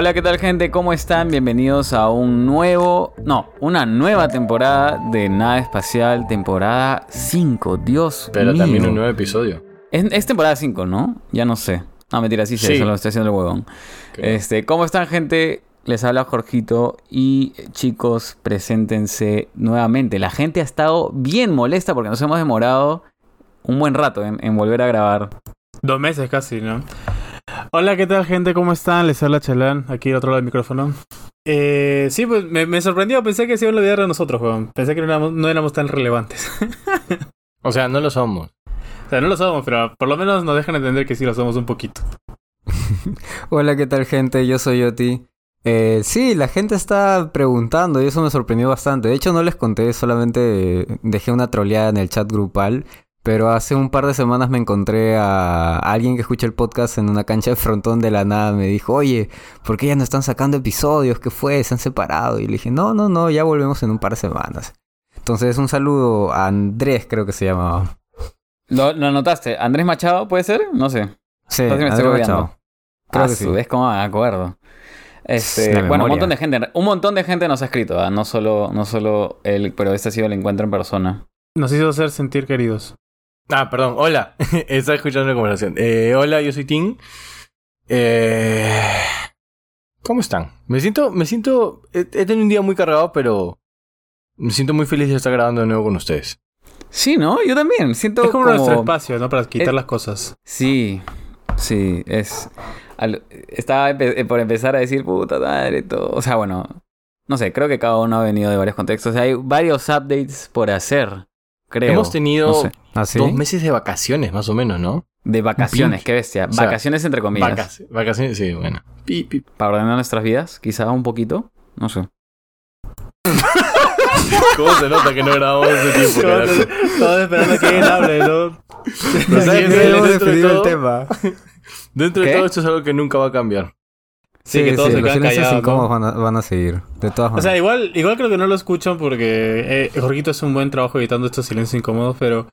Hola, ¿qué tal gente? ¿Cómo están? Bienvenidos a un nuevo, no, una nueva temporada de Nada Espacial, temporada 5, Dios Pero mío. también un nuevo episodio. Es, es temporada 5, ¿no? Ya no sé. No, mentira, sí, sí, Sí. eso lo estoy haciendo el huevón. Este, ¿cómo están gente? Les habla Jorgito y chicos, preséntense nuevamente. La gente ha estado bien molesta porque nos hemos demorado un buen rato en, en volver a grabar. Dos meses casi, ¿no? Hola, ¿qué tal, gente? ¿Cómo están? Les habla Chalán, aquí al otro lado del micrófono. Eh, sí, pues me, me sorprendió. Pensé que se iban a olvidar de nosotros, weón. Pensé que no éramos, no éramos tan relevantes. O sea, no lo somos. o sea, no lo somos, pero por lo menos nos dejan entender que sí lo somos un poquito. Hola, ¿qué tal gente? Yo soy Yoti. Eh, sí, la gente está preguntando y eso me sorprendió bastante. De hecho, no les conté, solamente dejé una troleada en el chat grupal. Pero hace un par de semanas me encontré a alguien que escucha el podcast en una cancha de frontón de la nada. Me dijo, oye, ¿por qué ya no están sacando episodios? ¿Qué fue? ¿Se han separado? Y le dije, no, no, no, ya volvemos en un par de semanas. Entonces, un saludo a Andrés, creo que se llamaba. ¿Lo, lo anotaste? ¿Andrés Machado puede ser? No sé. Sí, Entonces me estoy Andrés olvidando. Machado. Creo ah, que su, sí. ¿Ves cómo me acuerdo? Este, bueno, un montón de gente, un montón de gente nos ha escrito, ¿ah? no solo, no solo él, pero este ha sido el encuentro en persona. Nos hizo hacer sentir queridos. Ah, perdón. Hola. Estaba escuchando la conversación. Eh, hola, yo soy Tim. Eh, ¿Cómo están? Me siento, me siento. He, he tenido un día muy cargado, pero me siento muy feliz de estar grabando de nuevo con ustedes. Sí, ¿no? Yo también. Siento Es como, como... nuestro espacio, ¿no? Para quitar Eh, las cosas. Sí, sí, es... al- Estaba empe- eh, por empezar a decir puta madre, todo. O sea, bueno, no sé, creo que cada uno ha venido de varios contextos. Hay varios updates por hacer, creo. Hemos tenido no sé. ¿Ah, sí? dos meses de vacaciones, más o menos, ¿no? De vacaciones, qué bestia. O sea, vacaciones entre comillas. Vacac- vacaciones, sí, bueno. Pi, pi. Para ordenar nuestras vidas, quizá un poquito. No sé. ¿Cómo se nota que no grabamos ese tiempo? Todos esperando que él hable, ¿no? Pero ¿sabes Sí, qué? hemos Dentro de definido el tema. Dentro ¿Qué? de todo esto es algo que nunca va a cambiar. Sí, que todos se los quedan silencios callados, incómodos ¿no? van, a, van a seguir. De todas O maneras. sea, igual, igual creo que no lo escuchan porque eh, Jorgito hace un buen trabajo evitando estos silencios incómodos, pero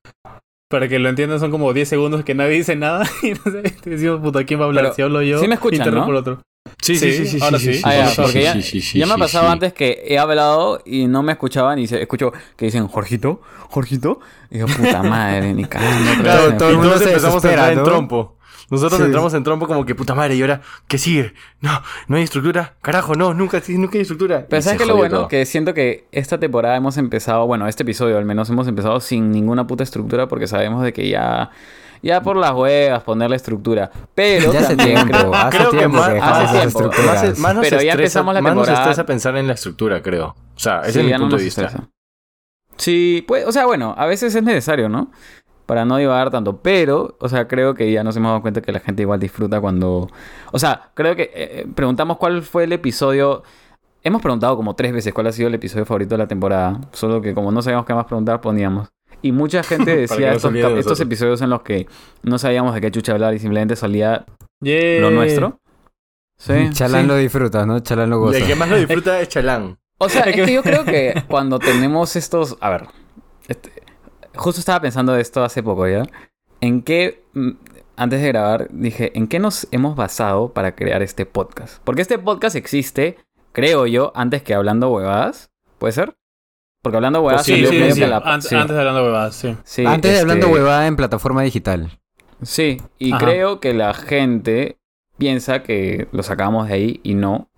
para que lo entiendan son como 10 segundos que nadie dice nada y no sé, te decimos, puta, ¿quién va a hablar? Pero si hablo yo, sí me escuchan, interrumpo ¿no? el otro. Sí, sí, sí, ahora sí. Ah, ya, sí, porque sí, ya, sí, sí, sí, ya me ha sí, pasado sí. antes que he hablado y no me escuchaban y se, escucho que dicen, Jorgito, Jorgito. Y yo, puta madre, ni cagando. Claro, vez". todo el y mundo todos se empezamos a entrar en trompo. Nosotros Sí. entramos en trompo como que puta madre, y ahora, ¿qué sigue? No, no hay estructura. Carajo, no, nunca, nunca hay estructura. Pero Y ¿sabes qué lo bueno? todo. Que siento que esta temporada hemos empezado, bueno, este episodio al menos hemos empezado sin ninguna puta estructura porque sabemos de que ya, ya por las huevas ponerle estructura. Pero Ya hace también tiempo, creo- hace creo que tiempo más- que hace tiempo. estructuras. Más, más nos Pero ya estresa- empezamos la más nos temporada. estresa pensar en la estructura, creo. O sea, ese Sí, es mi no punto de vista. estresa. Sí, pues, o sea, bueno, a veces es necesario, ¿no? Para no divagar tanto. Pero, o sea, creo que ya nos hemos dado cuenta que la gente igual disfruta cuando. O sea, creo que eh, preguntamos cuál fue el episodio. Hemos preguntado como tres veces cuál ha sido el episodio favorito de la temporada. Solo que como no sabíamos qué más preguntar, poníamos. Y mucha gente decía estos, de episodios en los que no sabíamos de qué chucha hablar y simplemente salía Yeah. lo nuestro. Sí. Chalán sí. lo disfruta, ¿no? Chalán lo goza. El que más lo disfruta es Chalán. O sea, es que yo creo que cuando tenemos estos. A ver. Este, justo estaba pensando de esto hace poco, ¿ya? ¿En qué. mm, Antes de grabar, dije, ¿en qué nos hemos basado para crear este podcast? Porque este podcast existe, creo yo, antes que hablando huevadas. ¿Puede ser? Porque hablando huevadas Sí, salió sí, medio sí. que la- Antes, sí, antes de hablando huevadas, sí. sí, Antes de este, hablando huevada en plataforma digital. Sí, y Ajá. creo que la gente piensa que lo sacamos de ahí y no.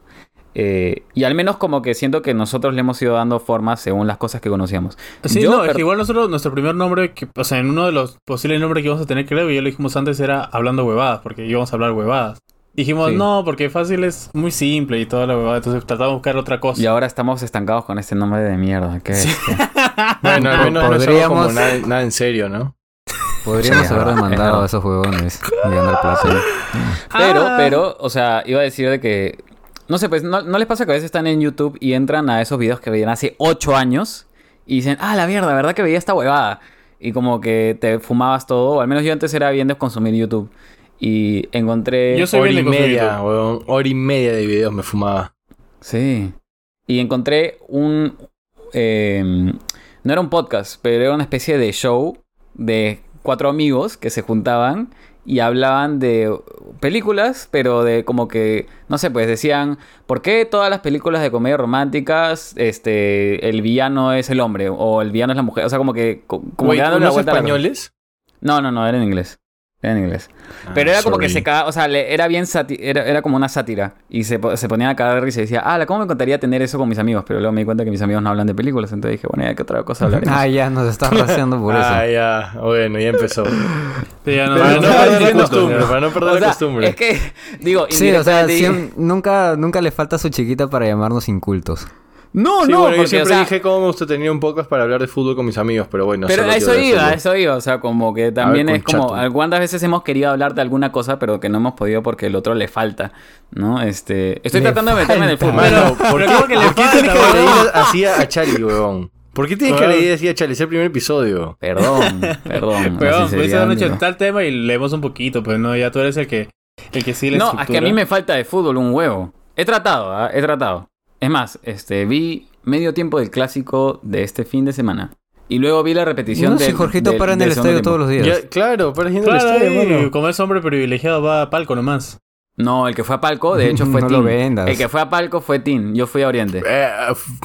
Eh, y al menos como que siento que nosotros le hemos ido dando forma según las cosas que conocíamos. Sí, Yo no, es que igual nosotros, nuestro primer nombre, que, o sea, en uno de los posibles nombres que íbamos a tener, creo que ya lo dijimos antes, era hablando huevadas, porque íbamos a hablar huevadas. Dijimos, Sí. no, porque fácil es muy simple y toda la huevada, entonces tratamos de buscar otra cosa. Y ahora estamos estancados con este nombre de mierda. ¿Qué Sí. Bueno, al menos no Podríamos- como nada, nada en serio, ¿no? Podríamos Sí, haber demandado a esos huevones y ganar plata. Pero, Ah. pero, o sea, iba a decir de que. No sé, pues, ¿no, ¿no les pasa que a veces están en YouTube y entran a esos videos que veían hace 8 años y dicen, ah, la mierda, ¿verdad que veía esta huevada? Y como que te fumabas todo, o al menos yo antes era bien de consumir YouTube. Y encontré. Yo soy Hora y bien media, weón. Hora y media de videos me fumaba. Sí. Y encontré un. eh, no era un podcast, pero era una especie de show de cuatro amigos que se juntaban y hablaban de películas, pero de como que, no sé, pues decían, ¿por qué todas las películas de comedia románticas, este, el villano es el hombre o el villano es la mujer? O sea, como que, co- como Wait, que ¿unos la la- españoles? No, no, no, era en inglés. En inglés. Pero Ah, era como que se cagaba, o sea, le- era bien era, era como una sátira. Y se, se ponían a cagar de risa y decía, ah, ¿cómo me encantaría tener eso con mis amigos? Pero luego me di cuenta que mis amigos no hablan de películas, entonces dije, bueno, ya que otra cosa hablaremos. Ah, ya, nos estás raciando por eso. Ah, ya. Bueno, ya empezó. Sí, ya no, para no, no no, perder la costumbre, para no perder O la sea, costumbre. es que, digo, Sí, o sea, nunca, nunca le falta a su chiquita para llamarnos incultos. No, Sí, no, bueno, yo porque, siempre o sea, dije cómo me gusta tener un podcast para hablar de fútbol con mis amigos, pero bueno. Pero a eso iba, a eso iba. O sea, como que también es como. ¿Cuántas veces hemos querido hablar de alguna cosa, pero que no hemos podido porque el otro le falta? ¿No? Este. Estoy Le tratando de meterme en el fútbol. Mano, Pero- ¿por pero qué, ¿cómo que le por qué tienes que huevón? así a, a Charlie, huevón? ¿Por qué tienes que agredir así a Charlie? Es el primer episodio. Perdón, perdón. Pero la pues han hecho tal tema y leemos un poquito, pues no, ya tú eres el que, el que sí le No, es que a mí me falta de fútbol un huevo. He tratado, ¿ah? he tratado. Es más, este, vi medio tiempo del clásico de este fin de semana. Y luego vi la repetición No, del- si Jorgito para en el estadio tiempo. todos los días. Ya, claro, para Claro, al estadio, ahí, como es hombre privilegiado va a palco nomás. No, el que fue a Palco, de hecho, fue No Tin. lo vendas. El que fue a Palco fue Tin. Yo fui a Oriente. Eh,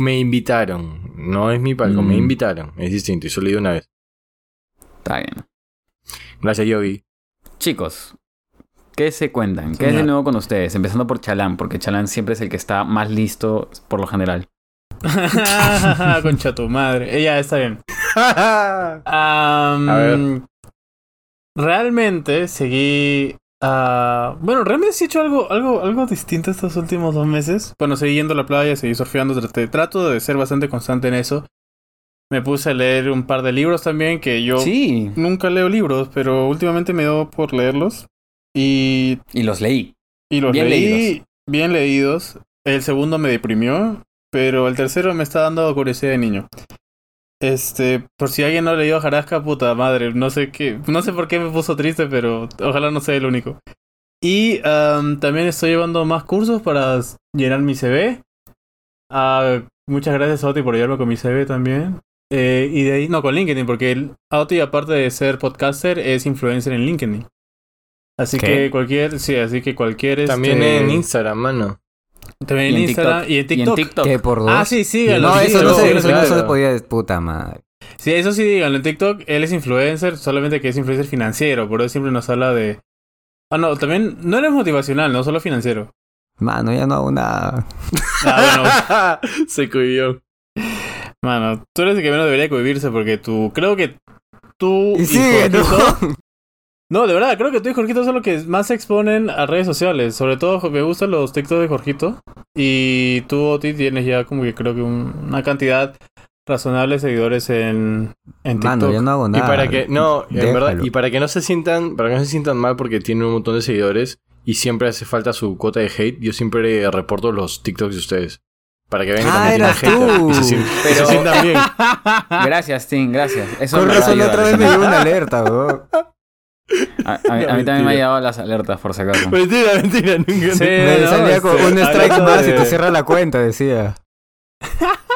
me invitaron. No es mi palco, me Mm. invitaron. Es distinto y solo he ido una vez. Está bien. Gracias, Yogi. Chicos, ¿qué se cuentan? ¿Qué es de nuevo con ustedes? Empezando por Chalán, porque Chalán siempre es el que está más listo por lo general. Concha tu madre. Ella está bien. a ver. Realmente seguí. ah, bueno, realmente sí he hecho algo, algo, algo distinto estos últimos dos meses. Bueno, seguí yendo a la playa, seguí surfeando. traté- trato de ser bastante constante en eso. Me puse a leer un par de libros también que yo Sí. nunca leo libros, pero últimamente me dio por leerlos. Y, Y los leí. y los Bien leí leídos. bien leídos. El segundo me deprimió, pero el tercero me está dando curiosidad de niño. Este, por si alguien no leyó Jarasca, puta madre, no sé qué, no sé por qué me puso triste, pero ojalá no sea el único. Y am, también estoy llevando más cursos para llenar mi CV. Ah, muchas gracias Oti por ayudarme con mi CV también. Eh, y de ahí, no, con LinkedIn, porque el Oti, aparte de ser podcaster, es influencer en LinkedIn. Así ¿Qué? que cualquier, sí, así que cualquier También este, en Instagram, mano. también en, Y en Instagram TikTok. y en TikTok. Y en TikTok. ¿Qué por dos? Ah, sí, síganlo. No, sí, eso no, sí, se, sí, eso no claro. se podía de puta madre. Sí, eso sí, díganlo. En TikTok él es influencer, solamente que es influencer financiero. Por eso siempre nos habla de. Ah, no, también no eres motivacional, no solo financiero. Mano, ya no hago nada. Ah, bueno, Se cuidió. mano, tú eres el que menos debería convivirse porque tú. Creo que tú. Y sigue, ¿no? No, de verdad, creo que tú y Jorgito son los que más se exponen a redes sociales. Sobre todo me gustan los TikToks de Jorgito. Y tú, Oti, tienes ya como que creo que un- una cantidad razonable de seguidores en, en TikTok. Mano, ya no hago Y nada. para que no, en verdad, y para que no se sientan, para que no se sientan mal porque tienen un montón de seguidores y siempre hace falta su cuota de hate, yo siempre reporto los TikToks de ustedes. Para que vean que Ah, también tienen hater tú. y se, sien- y Pero- se sientan bien. Gracias, Tim, gracias. Eso Con razón, otra vez me llegó una alerta, weón. A, a mí, a mí también me han llegado las alertas, por si acaso. mentira, mentira, nunca. Sí, Me no, salía con un strike más y de te cierra la cuenta, decía.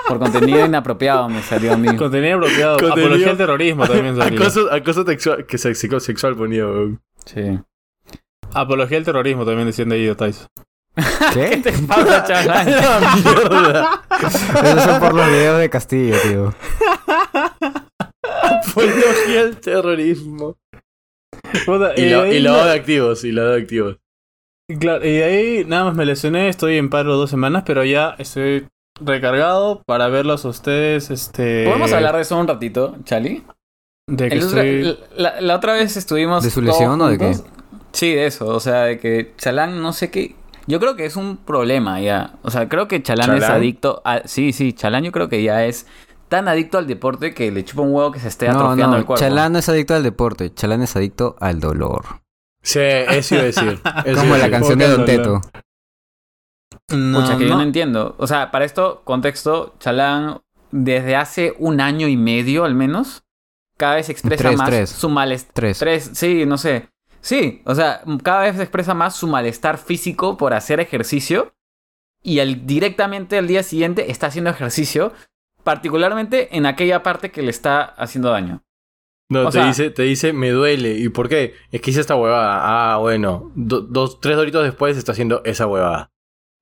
Por contenido inapropiado me salió a mí. Contenido apropiado. Contenido- Apología al terrorismo también salió. Acoso, acoso textual, que sexual, sexual ponía, weón. Sí. Apología al terrorismo también decían de ahí, Tyson. ¿Qué? Pablo Chalán. Mierda. Esos son por los videos de Castillo, tío. Apología al terrorismo. Puta, Y, y, la, de ahí, y lavado de activos, y lavado de activos. claro, y de ahí nada más me lesioné, estoy en paro dos semanas, pero ya estoy recargado para verlos a ustedes. Este, ¿Podemos hablar de eso un ratito, Chali? de que El estoy... la, la otra vez estuvimos. ¿De su lesión o de qué? Sí, de eso. O sea, de que Chalán no sé qué. Yo creo que es un problema ya. O sea, creo que Chalán, es ¿Chalán? adicto a. Sí, sí, Chalán yo creo que ya es tan adicto al deporte que le chupa un huevo que se esté No, atrofiando el no, cuerpo. Chalán no es adicto al deporte, Chalán es adicto al dolor. Sí, eso iba a decir. eso Como la decir. canción de Don Teto. No, Pucha, que yo no. no entiendo. O sea, para esto, contexto, Chalán, desde hace un año y medio al menos, cada vez expresa Tres, más tres. su malestar. Tres. Tres, sí, no sé. Sí, o sea, cada vez expresa más su malestar físico por hacer ejercicio y el, directamente al día siguiente está haciendo ejercicio, particularmente en aquella parte que le está haciendo daño. No, O te sea- dice, te dice, me duele. ¿Y por qué? Es que hice esta huevada. Ah, bueno. Do- dos, tres doritos después está haciendo esa huevada.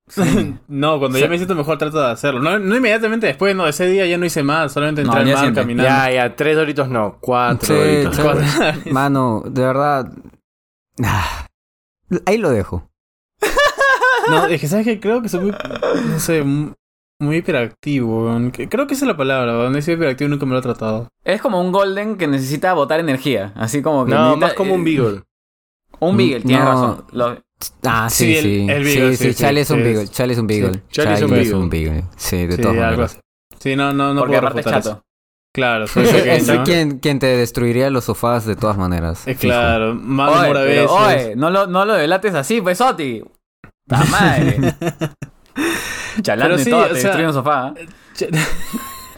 No, cuando ya me siento mejor trato de hacerlo. No, no inmediatamente después, no, ese día ya no hice más, solamente No, entré al al mar caminando. Ya, ya, tres doritos no, cuatro Sí, doritos. sí. Cuatro- Mano, de verdad. Ah, ahí lo dejo. No, es que sabes que creo que soy muy, no sé, muy hiperactivo. weón. Creo que esa es la palabra, weón. Ese hiperactivo nunca me lo he tratado. Es como un golden que necesita botar energía. Así como que. No, necesita- más como un eh, beagle. Un beagle, tienes No. razón. Lo- Ah, Sí, sí, el- sí. el Beagle, sí, sí, sí, sí, Charlie es un Beagle. es- Charlie es un Beagle. Sí, Charlie es un Beagle. Sí, de sí, todas maneras. Sí, no, no, no porque puedo aparte es eso. chato. Claro, soy pequeño. ese quien, quien te destruiría los sofás de todas maneras. Es fijo. claro, más Oye, pero, veces. oye, no lo, no lo delates así, pues, Oti. ¡Ta madre! Chalando Pero y sí, todo, te sea- destruye un sofá. ¿eh?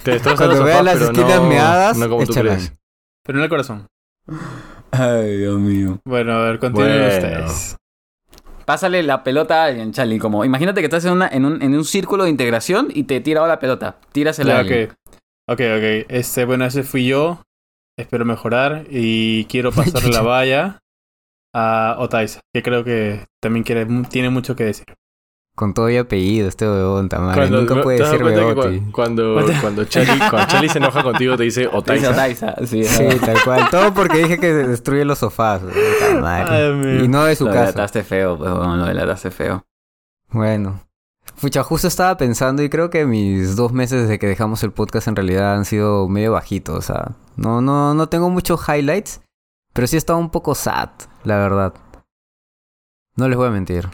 Te destroza Cuando los vea sofás, las pero esquinas no, meadas, no como tú crees. Pero en el corazón. Ay, Dios mío. Bueno, a ver, continúen Bueno. ustedes. Pásale la pelota a alguien, Charlie. Como, imagínate que estás en, una, en, un, en un círculo de integración y te tira la pelota. Tírasela a Ya, alguien. ok. Ok, ok. Este, bueno, ese fui yo. Espero mejorar. Y quiero pasar la valla a Otaisa, que creo que también quiere, tiene mucho que decir. Con todo y apellido, este huevón, también. Nunca ¿te puede Beoti. cu- Cuando, cuando, Charlie, cuando Charlie se enoja contigo, te dice Otaiza. Otaiza, Sí, Sí, tal cual. Todo porque dije que destruye los sofás. Ay, y no de su Lo casa. delataste feo, pues, bueno, lo delataste feo. Bueno. Pucha, justo estaba pensando y creo que mis dos meses desde que dejamos el podcast en realidad han sido medio bajitos. O sea, no, no, no tengo muchos highlights, pero sí he estado un poco sad, la verdad. No les voy a mentir.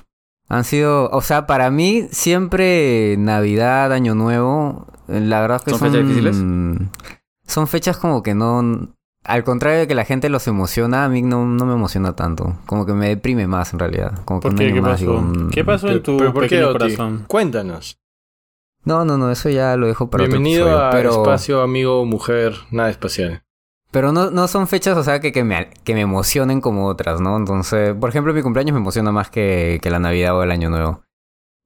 Han sido, o sea, para mí siempre Navidad, Año Nuevo, eh, la verdad es que ¿Son son, fechas difíciles? Son fechas como que no... Al contrario de que la gente los emociona, a mí no, no me emociona tanto. Como que me deprime más en realidad. Como que ¿Por qué? ¿Qué más pasó? digo, mm, ¿Qué pasó en tu ¿Pero por qué, pequeño Oti? corazón? Cuéntanos. No, no, no, eso ya lo dejo para otro Bienvenido episodio, a pero, Espacio Amigo Mujer Nada Espacial. Pero no, no son fechas, o sea, que, que, me, que me emocionen como otras, ¿no? Entonces, por ejemplo, mi cumpleaños me emociona más que, que la Navidad o el Año Nuevo.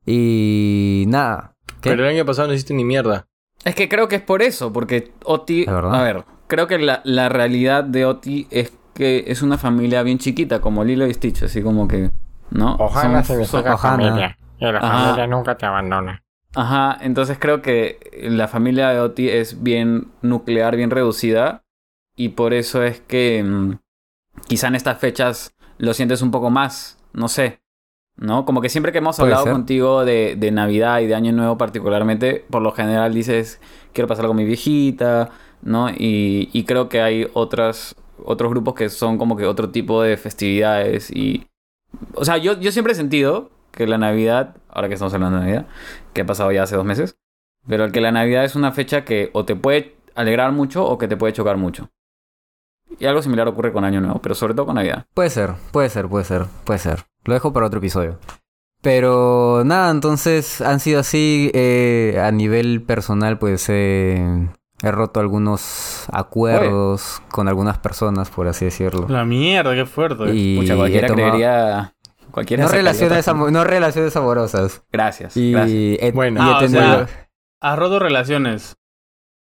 Y nada. ¿Qué? Pero el año pasado no hiciste ni mierda. Es que creo que es por eso, porque Oti. A ver, creo que la, la realidad de Oti es que es una familia bien chiquita, como Lilo y Stitch, así como que. ¿No? Ojalá se Ojalá. familia. Y la Ajá. familia nunca te abandona. Ajá, entonces creo que la familia de Oti es bien nuclear, bien reducida. Y por eso es que mm, quizá en estas fechas lo sientes un poco más, no sé. ¿No? Como que siempre que hemos hablado ser. contigo de, de Navidad y de Año Nuevo particularmente, por lo general dices, quiero pasar con mi viejita, ¿no? Y, y creo que hay otras, otros grupos que son como que otro tipo de festividades y... O sea, yo, yo siempre he sentido que la Navidad, ahora que estamos hablando de Navidad, que ha pasado ya hace dos meses, pero que la Navidad es una fecha que o te puede alegrar mucho o que te puede chocar mucho. Y algo similar ocurre con Año Nuevo, pero sobre todo con Navidad. Puede ser, puede ser, puede ser, puede ser. Lo dejo para otro episodio. Pero nada, entonces han sido así. eh, a nivel personal, pues eh, he roto algunos acuerdos con algunas personas, por así decirlo. La mierda, qué fuerte. Y Pucha, he cualquiera tomado- creería... Cualquiera No relaciones, no relaciones amorosas. Gracias, Y gracias. he, Bueno. y he Ah, o tenido sea, Has roto relaciones.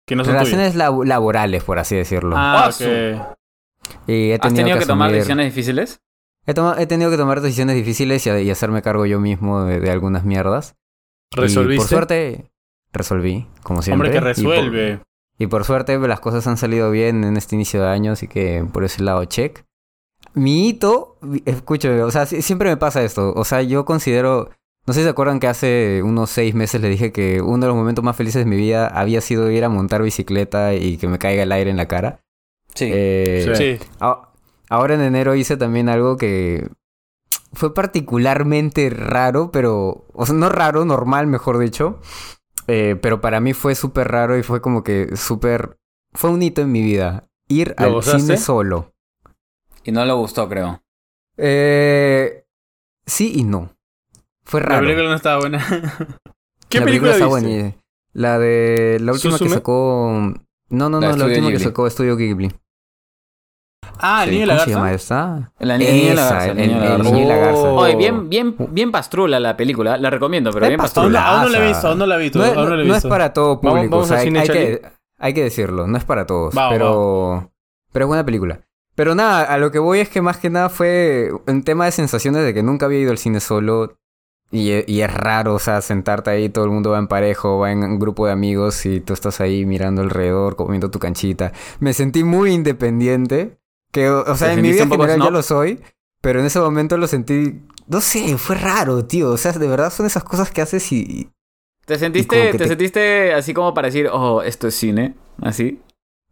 Que no son relaciones lab- laborales, por así decirlo. Ah, Ah, ok. y he ¿Has tenido que, tomar asumir- decisiones difíciles? He, tenido que tomar decisiones difíciles y, y hacerme cargo yo mismo de, de algunas mierdas. Y ¿Resolviste? por suerte, resolví, como siempre. Hombre que Y por- resuelve. Y por, suerte las cosas han salido bien en este inicio de año, así que por ese lado, check. Mi hito, escúchame, o sea, si- siempre me pasa esto. O sea, yo considero... No sé si se acuerdan que hace unos seis meses le dije que uno de los momentos más felices de mi vida había sido ir a montar bicicleta y que me caiga el aire en la cara. Sí. Eh, Sí. Ahora en enero hice también algo que fue particularmente raro, pero... O sea, no raro, normal, mejor dicho. Eh, pero para mí fue súper raro y fue como que súper... Fue un hito en mi vida. Ir ¿Lo al gozaste? cine solo. Y no le gustó, creo. Eh, sí y no. Fue La raro. película no estaba buena. ¿Qué La película, está viste? buena. La de... La última que sacó... No, no, La no, de la última que sacó Estudio Ghibli. ah, el Sí, niño y la ¿Cómo se llama garza. esta? La ni- el niño y la Esa, garza. El niño y la el garza. la garza. Oh. Oye, bien, bien, bien pastrula la película. La recomiendo, pero bien pastrula. no- aún no la he visto, aún no la he visto. No, es- la para todo Vamos- público. vamos o sea, al hay, que, hay que decirlo, no es para todos. Pero, Pero es buena película. Pero nada, a lo que voy es que más que nada fue un tema de sensaciones de que nunca había ido al cine solo. Y, y es raro, o sea, sentarte ahí, todo el mundo va en parejo, va en un grupo de amigos y tú estás ahí mirando alrededor, comiendo tu canchita. Me sentí muy independiente, que, o o sea, ¿Te en mi vida poco general ya lo soy, pero en ese momento lo sentí, no sé, fue raro, tío. O sea, de verdad son esas cosas que haces y... ¿Te sentiste, te... te- sentiste así como para decir, oh, esto es cine? ¿Así?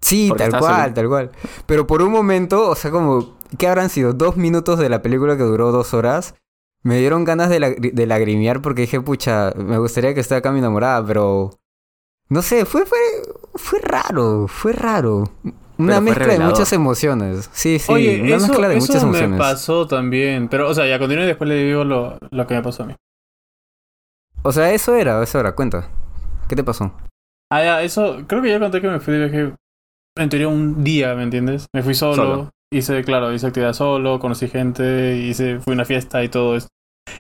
Sí, Porque tal cual, solo. tal cual. Pero por un momento, o sea, como, ¿qué habrán sido? Dos minutos de la película que duró dos horas. Me dieron ganas de, lagri- de lagrimear porque dije, pucha, me gustaría que esté acá mi enamorada, pero... No sé, fue, fue, fue raro, fue raro. Una fue mezcla de muchas emociones. Sí, sí, Oye, una eso, mezcla de eso muchas me emociones. pasó también. Pero, o sea, ya continué y después le digo lo, lo que me pasó a mí. O sea, eso era, eso era, cuenta. ¿Qué te pasó? Ah, ya, eso, creo que ya conté que me fui de viaje en teoría un día, ¿me entiendes? Me fui solo, Solo. hice, claro, hice actividad solo, conocí gente, hice, fui a una fiesta y todo esto.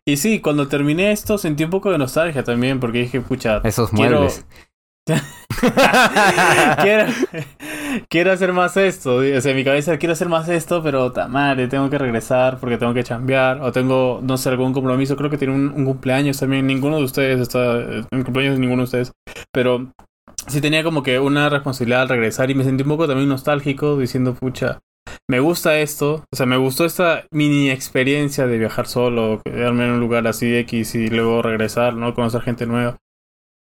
Y sí, cuando terminé esto sentí un poco de nostalgia también, porque dije, pucha, Esos quiero, muebles. quiero, quiero hacer más esto. O sea, en mi cabeza quiero hacer más esto, pero madre, tengo que regresar porque tengo que chambear. O tengo, no sé, algún compromiso. Creo que tiene un, un cumpleaños también. Ninguno de ustedes está. En cumpleaños de ninguno de ustedes. Pero sí tenía como que una responsabilidad al regresar. Y me sentí un poco también nostálgico diciendo, pucha. Me gusta esto, o sea, me gustó esta mini experiencia de viajar solo, quedarme en un lugar así X y luego regresar, ¿no? Conocer gente nueva.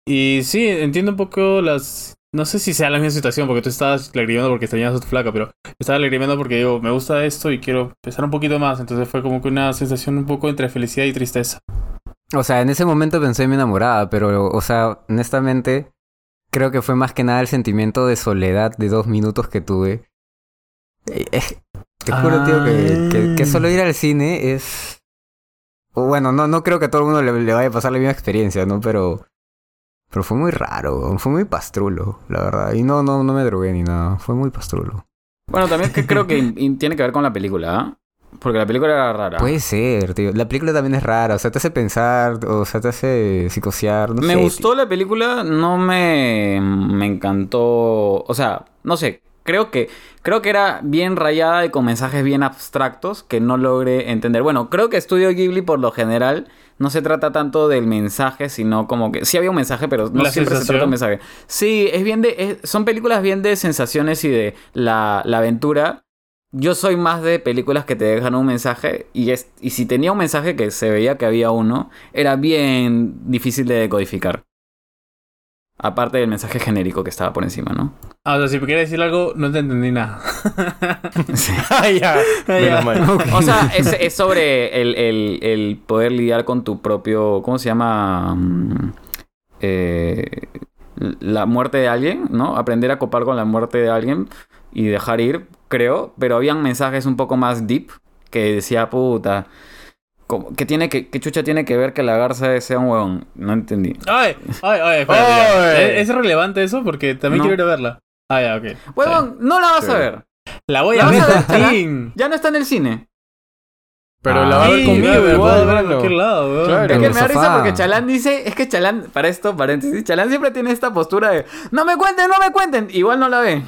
Y sí, entiendo un poco las... No sé si sea la misma situación, porque tú estabas lagrimando porque extrañabas a tu flaca, pero estaba lagrimando porque digo, me gusta esto y quiero empezar un poquito más. Entonces fue como que una sensación un poco entre felicidad y tristeza. O sea, en ese momento pensé en mi enamorada, pero, o sea, honestamente, creo que fue más que nada el sentimiento de soledad de dos minutos que tuve. Eh, eh, te juro, tío, que, que, que solo ir al cine es... o Bueno, no, no creo que a todo el mundo le, le vaya a pasar la misma experiencia, ¿no? Pero... Pero fue muy raro, fue muy pastrulo, la verdad. Y no, no, no me drogué ni nada, fue muy pastrulo. Bueno, también que creo que tiene que ver con la película, ¿ah? Porque la película era rara. Puede ser, tío. La película también es rara, o sea, te hace pensar, o sea, te hace psicosear. No me sé, gustó la película, no me, me encantó. O sea, no sé. Creo que, creo que era bien rayada y con mensajes bien abstractos que no logré entender. Bueno, creo que Estudio Ghibli por lo general no se trata tanto del mensaje, sino como que sí había un mensaje, pero no La siempre se trata de un mensaje. Sí, es bien de, es- son películas bien de sensaciones y de la, la aventura. Yo soy más de películas que te dejan un mensaje y, es, y si tenía un mensaje que se veía que había uno, era bien difícil de decodificar. Aparte del mensaje genérico que estaba por encima, ¿no? Ah, o sea, si me quieres decir algo, no te entendí nada. Sí. Ah, ya. O sea, es, es sobre el, el- el poder lidiar con tu propio. ¿Cómo se llama? Mm, eh, la muerte de alguien, ¿no? Aprender a copar con la muerte de alguien y dejar ir, creo. Pero habían mensajes un poco más deep que decía, puta. ¿Qué, tiene que, ¿Qué chucha tiene que ver que la garza sea un huevón? No entendí. Ay, ay, ay, espérate. ¿Es, es relevante eso? Porque también No. quiero ir a verla. Ah, ya, ok. Huevón, no la vas a Sí. ver. La voy ¿La a ver, a. Ya no está en el cine. Pero Ah. la va a ver Sí, conmigo puedo igual, ver cualquier lado, weón. Claro. Es que me da risa porque Chalán dice, es que Chalán, para esto, paréntesis, Chalán siempre tiene esta postura de, no me cuenten, no me cuenten, igual no la ve.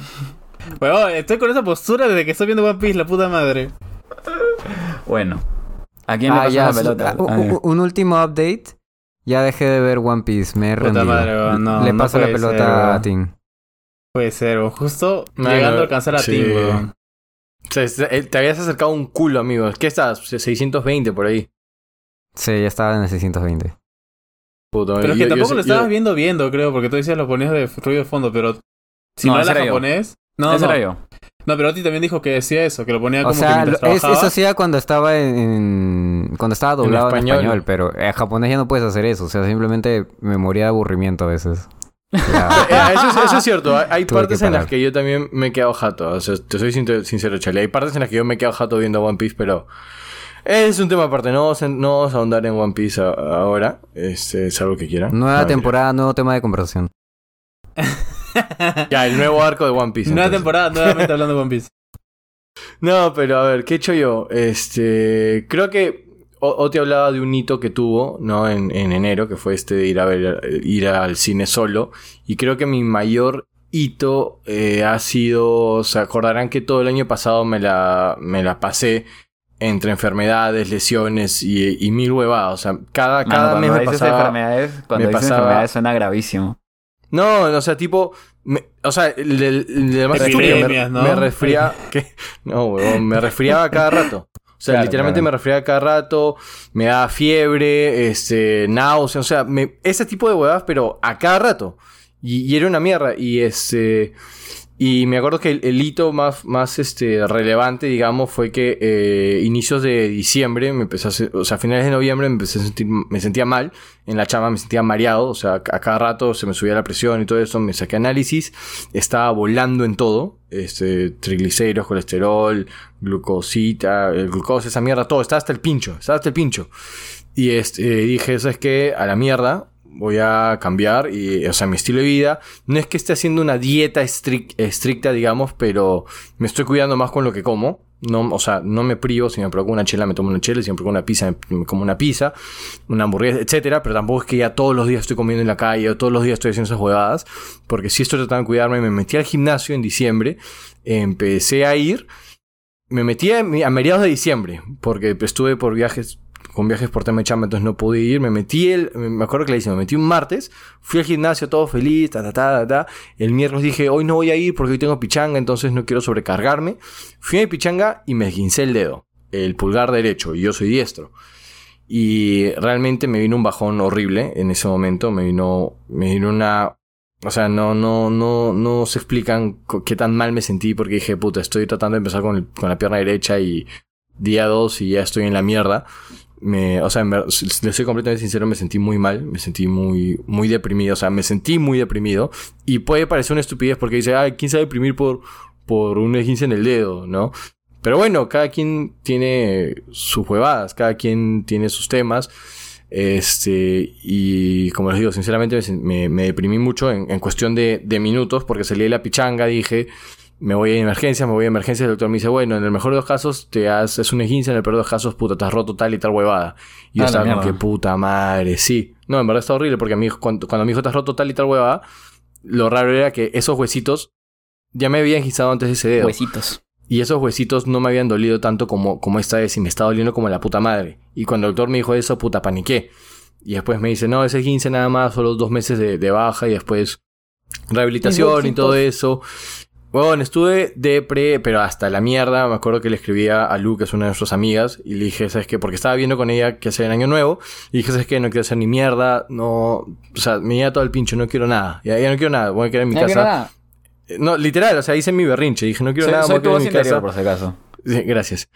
Weón, estoy con esa postura desde que estoy viendo One Piece, la puta madre. Bueno, ¿a quién le Ah, pasó ya, la pelota? Ah, un último update. Ya dejé de ver One Piece, me he Puta rendido. madre, no, Le no paso la pelota ser, a. Tim. Puede ser. Justo Mano, llegando a alcanzar a sí. ti, weón. O sea, es- eh, te habías acercado un culo, amigo. ¿Qué estás? 620 por ahí. Sí, ya estaba en el 620. Puto, Pero es que yo tampoco lo estabas yo- viendo viendo, creo, porque tú decías lo ponías de ruido de fondo, pero si No, no, era japonés. No, Ese no. era yo. No, pero Oti también dijo que decía eso, que lo ponía O como que sea, mientras lo- es- eso hacía cuando estaba en, en- cuando estaba doblado en español, español. pero en japonés ya no puedes hacer eso. O sea, simplemente me moría de aburrimiento a veces. Eh, eso, es, eso es cierto. Hay, Tuve partes que en las que yo también me he quedado jato. O sea, te soy sin- sincero, Chale. Hay partes en las que yo me he quedado jato viendo One Piece, pero... Es un tema aparte. No vamos a, no vamos a ahondar en One Piece ahora. Este, es algo que quieran. Nueva No, temporada, nuevo tema de conversación. Ya, el nuevo arco de One Piece. Nueva entonces. temporada, nuevamente hablando de One Piece. No, pero a ver, ¿qué he hecho yo? Este, creo que O- Oti hablaba de un hito que tuvo, ¿no? En, en enero, que fue este de ir a ver, ir al cine solo. Y creo que mi mayor hito eh, ha sido, se acordarán que todo el año pasado me la, me la pasé entre enfermedades, lesiones y, y mil huevadas. O sea, cada, Mano, cada mes cuando me dices pasaba... enfermedades, cuando me dices pasaba- enfermedades suena gravísimo. No, o sea, tipo... me- o sea, el, el- el de más estúpido, me, ¿no? me resfriaba... ¿qué? No, huevón, me resfriaba cada rato. O sea, Claro, literalmente claro. me resfriaba cada rato, me daba fiebre, este, náusea, o sea, me- ese tipo de huevadas, pero a cada rato. Y, y era una mierda. Y este. Y me acuerdo que el, el hito más, más este, relevante, digamos, fue que eh, inicios de diciembre, me empecé a o sea, finales de noviembre me empecé a sentir, me sentía mal, en la chama me sentía mareado, o sea, a cada rato se me subía la presión y todo eso, me saqué análisis, estaba volando en todo, este, triglicéridos, colesterol, glucosita, el glucosa, esa mierda, todo, estaba hasta el pincho, estaba hasta el pincho. Y este, dije, ¿sabes qué? A la mierda, voy a cambiar, y, o sea, mi estilo de vida. No es que esté haciendo una dieta estric- estricta, digamos, pero me estoy cuidando más con lo que como. No, o sea, no me privo, si me provoca una chela, me tomo una chela, si me provoca una pizza, me, como una pizza, una hamburguesa, etcétera, pero tampoco es que ya todos los días estoy comiendo en la calle o todos los días estoy haciendo esas huevadas, porque sí estoy tratando de cuidarme, me metí al gimnasio en diciembre, empecé a ir, me metí a, a mediados de diciembre, porque estuve por viajes, con viajes por tema de chamba, entonces no pude ir. Me metí el, me acuerdo que le hice, me metí un martes, fui al gimnasio todo feliz, ta, ta, ta, ta. El miércoles dije, hoy no voy a ir porque hoy tengo pichanga, entonces no quiero sobrecargarme. Fui a mi pichanga y me esguincé el dedo, el pulgar derecho, y yo soy diestro. Y realmente me vino un bajón horrible en ese momento, me vino, me vino una, o sea, no, no, no, no se explican qué tan mal me sentí porque dije, puta, estoy tratando de empezar con, con la pierna derecha y día dos y ya estoy en la mierda. Me, o sea, si le soy completamente sincero, me sentí muy mal, me sentí muy, muy deprimido, o sea, me sentí muy deprimido. Y puede parecer una estupidez porque dice, ay, ¿quién a deprimir por, por un esguince en el dedo, no? Pero bueno, cada quien tiene sus huevadas, cada quien tiene sus temas. Este, y como les digo, sinceramente me, me- me deprimí mucho en, en cuestión de, de minutos porque salí de la pichanga, dije, me voy a emergencia, me voy a emergencia. El doctor me dice, bueno, en el mejor de los casos te haces un esguince, en el peor de los casos, puta, te has roto tal y tal huevada. Y yo Ah, estaba como que puta madre, sí. No, en verdad está horrible porque a mi hijo, cuando, cuando mi hijo te has roto tal y tal huevada, lo raro era que esos huesitos ya me habían guisado antes de ese dedo. Huesitos. Y esos huesitos no me habían dolido tanto como, como esta vez y me estaba doliendo como la puta madre. Y cuando el doctor me dijo eso, puta, paniqué. Y después me dice, no, ese es 15 nada más, solo dos meses de, de baja y después rehabilitación y todo eso. Bueno, estuve depre, pero hasta la mierda. Me acuerdo que le escribía a Lu, que es una de nuestras amigas, y le dije, ¿sabes qué? Porque estaba viendo con ella que hace el año nuevo. Y dije, ¿sabes qué? No quiero hacer ni mierda, no. O sea, me iba todo el pincho, no quiero nada. Ya, ya no quiero nada, voy a quedar en mi No casa. quiero nada. Eh, No, literal, o sea, hice mi berrinche. Dije, no quiero Soy, nada, soy voy a quedar en mi interior, casa. por si acaso. Sí, gracias.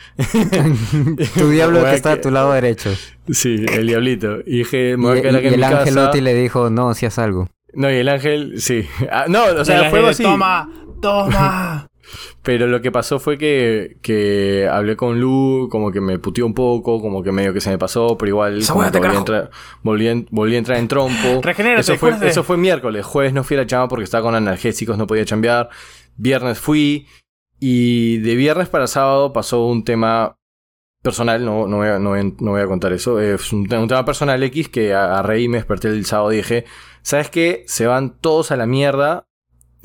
Tu diablo a que está a que- tu lado derecho. Sí, el diablito. Y dije, me voy Y, a quedar y- y en el mi casa. angelotti le dijo, no, si haz algo. No, y el ángel, sí. Ah, no, o sea, El fue de, así. Toma, toma. Pero lo que pasó fue que, que hablé con Lu, como que me puteó un poco, como que medio que se me pasó, pero igual como que volví, a entrar, volví, a- volví a entrar en trompo. Eso fue, eso fue miércoles. Jueves no fui a la chamba porque estaba con analgésicos, no podía chambear. Viernes fui. Y de viernes para sábado pasó un tema personal, no, no, voy, a, no, voy no voy a contar eso. Es un tema personal X que agarré y me desperté el sábado y dije, ¿sabes qué? Se van todos a la mierda.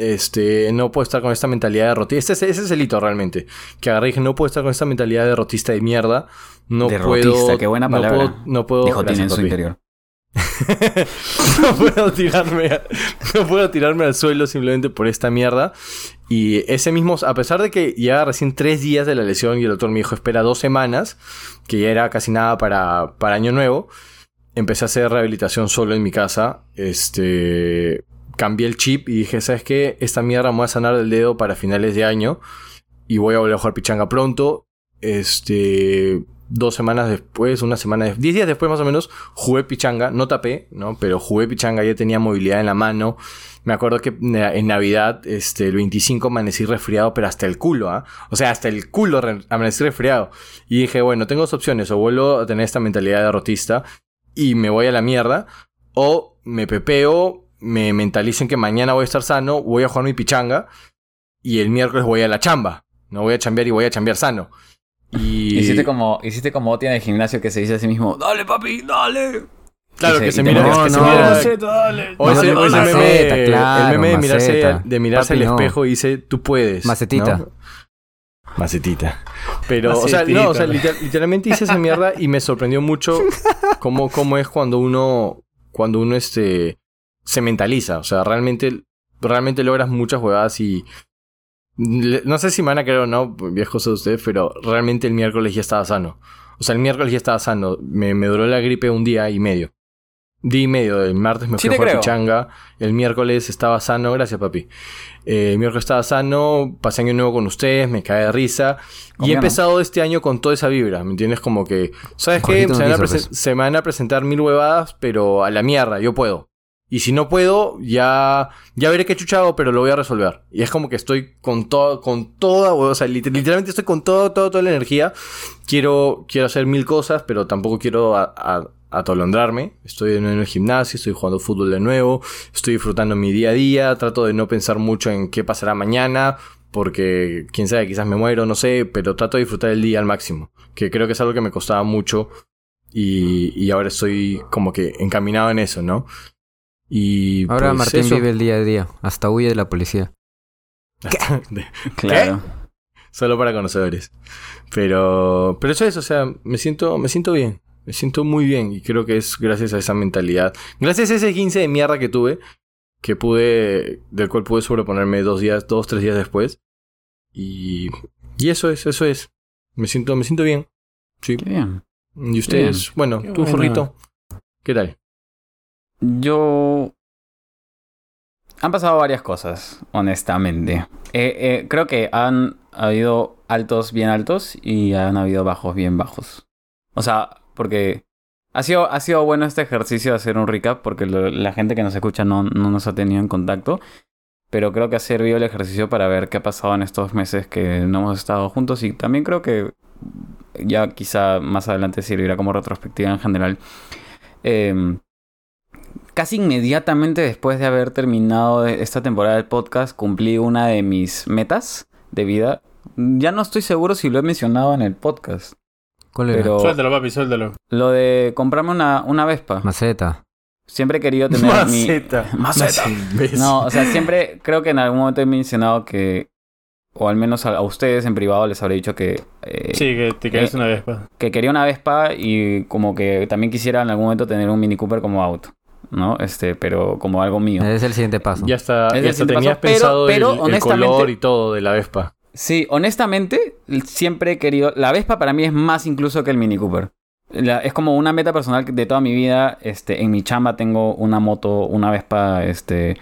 Este, no puedo estar con esta mentalidad derrotista. Ese, ese es el hito realmente. Que agarré no puedo estar con esta mentalidad derrotista de mierda. No Derrotista, puedo. qué buena no palabra. puedo- No puedo. Dijo en su papi. interior. no puedo tirarme a- no puedo tirarme al suelo simplemente por esta mierda y ese mismo a pesar de que ya recién tres días de la lesión y el doctor me dijo espera dos semanas que ya era casi nada para, para año nuevo empecé a hacer rehabilitación solo en mi casa este cambié el chip y dije sabes qué esta mierda me voy a sanar del dedo para finales de año y voy a volver a jugar pichanga pronto este dos semanas después, una semana, de- diez días después más o menos, jugué pichanga, no tapé, ¿no? Pero jugué pichanga, ya tenía movilidad en la mano. Me acuerdo que en Navidad, este, el 25 amanecí resfriado, pero hasta el culo, ¿ah? O sea, hasta el culo re- amanecí resfriado. Y dije, bueno, tengo dos opciones, o vuelvo a tener esta mentalidad derrotista y me voy a la mierda, o me pepeo, me mentalizo en que mañana voy a estar sano, voy a jugar mi pichanga y el miércoles voy a la chamba. No voy a chambear y voy a chambear sano. Y... Hiciste como, hiciste como Oti en el gimnasio que se dice a sí mismo, dale papi, dale. Claro, que se mira, mueres. que se no, mira. Maceta, dale. O ese, o ese Maceta, meme, claro, el meme de mirarse, maceta. de mirarse Papi, al no. espejo y dice, tú puedes. Macetita. ¿no? Macetita. Pero, o sea, no, o sea, liter- literalmente hice esa mierda y me sorprendió mucho cómo, cómo es cuando uno, cuando uno este, se mentaliza. O sea, realmente, realmente logras muchas huevadas y no sé si me van a creer o no, viejos de ustedes, pero realmente el miércoles ya estaba sano. O sea, el miércoles ya estaba sano. Me, me duró la gripe un día y medio. Día y medio. El martes me Sí fui a jugar pichanga. El miércoles estaba sano. Gracias, papi. Eh, el miércoles estaba sano. Pasé año nuevo con ustedes. Me cae de risa. Y he empezado este año con toda esa vibra. ¿Me entiendes? Como que... ¿Sabes qué? Se, no van a quiso, presen- pues. se me van a presentar mil huevadas, pero a la mierda. Yo puedo. Y si no puedo, ya, ya veré qué chucha hago, pero lo voy a resolver. Y es como que estoy con todo, con toda, o sea, lit- literalmente estoy con todo, todo, toda la energía. Quiero, quiero hacer mil cosas, pero tampoco quiero a- a- atolondrarme. Estoy en el gimnasio, estoy jugando fútbol de nuevo, estoy disfrutando mi día a día, trato de no pensar mucho en qué pasará mañana, porque quién sabe, quizás me muero, no sé, pero trato de disfrutar el día al máximo, que creo que es algo que me costaba mucho y, y ahora estoy como que encaminado en eso, ¿no? Y Ahora pues, Martín eso. vive el día a día. Hasta huye de la policía. Claro. Solo para conocedores. Pero, pero eso es, o sea, me siento, me siento bien. Me siento muy bien y creo que es gracias a esa mentalidad. Gracias a ese 15 de mierda que tuve, que pude, del cual pude sobreponerme dos días, dos, tres días después. Y, y eso es, eso es. Me siento, me siento bien. Sí. Qué bien. Y ustedes, bueno, Qué tú, bueno. Jorrito, ¿qué tal? Yo... Han pasado varias cosas, honestamente. Eh, eh, creo que han habido altos bien altos y han habido bajos bien bajos. O sea, porque ha sido, ha sido bueno este ejercicio de hacer un recap porque la gente que nos escucha no, no nos ha tenido en contacto. Pero creo que ha servido el ejercicio para ver qué ha pasado en estos meses que no hemos estado juntos y también creo que ya quizá más adelante servirá como retrospectiva en general. Em, casi inmediatamente después de haber terminado esta temporada del podcast, cumplí una de mis metas de vida. Ya no estoy seguro si lo he mencionado en el podcast, ¿Cuál era? pero Suéltalo, papi, suéltalo. lo de comprarme una, una Vespa. Maceta. Siempre he querido tener mi... Maceta. ¿Ves? No, o sea, siempre creo que en algún momento he mencionado que, o al menos a, a ustedes en privado les habré dicho que, eh, Sí, que te quedes eh, una vez, pa. que quería una Vespa y como que también quisiera en algún momento tener un Mini Cooper como auto, ¿no? Este, pero como algo mío. Es el siguiente paso. Ya está, Es ya siguiente tenías paso, pensado el- pero el, honestamente- color y todo de la Vespa. Sí, honestamente, siempre he querido. La Vespa para mí es más incluso que el Mini Cooper. La- es como una meta personal de toda mi vida. Este, en mi chamba tengo una moto, una Vespa, este,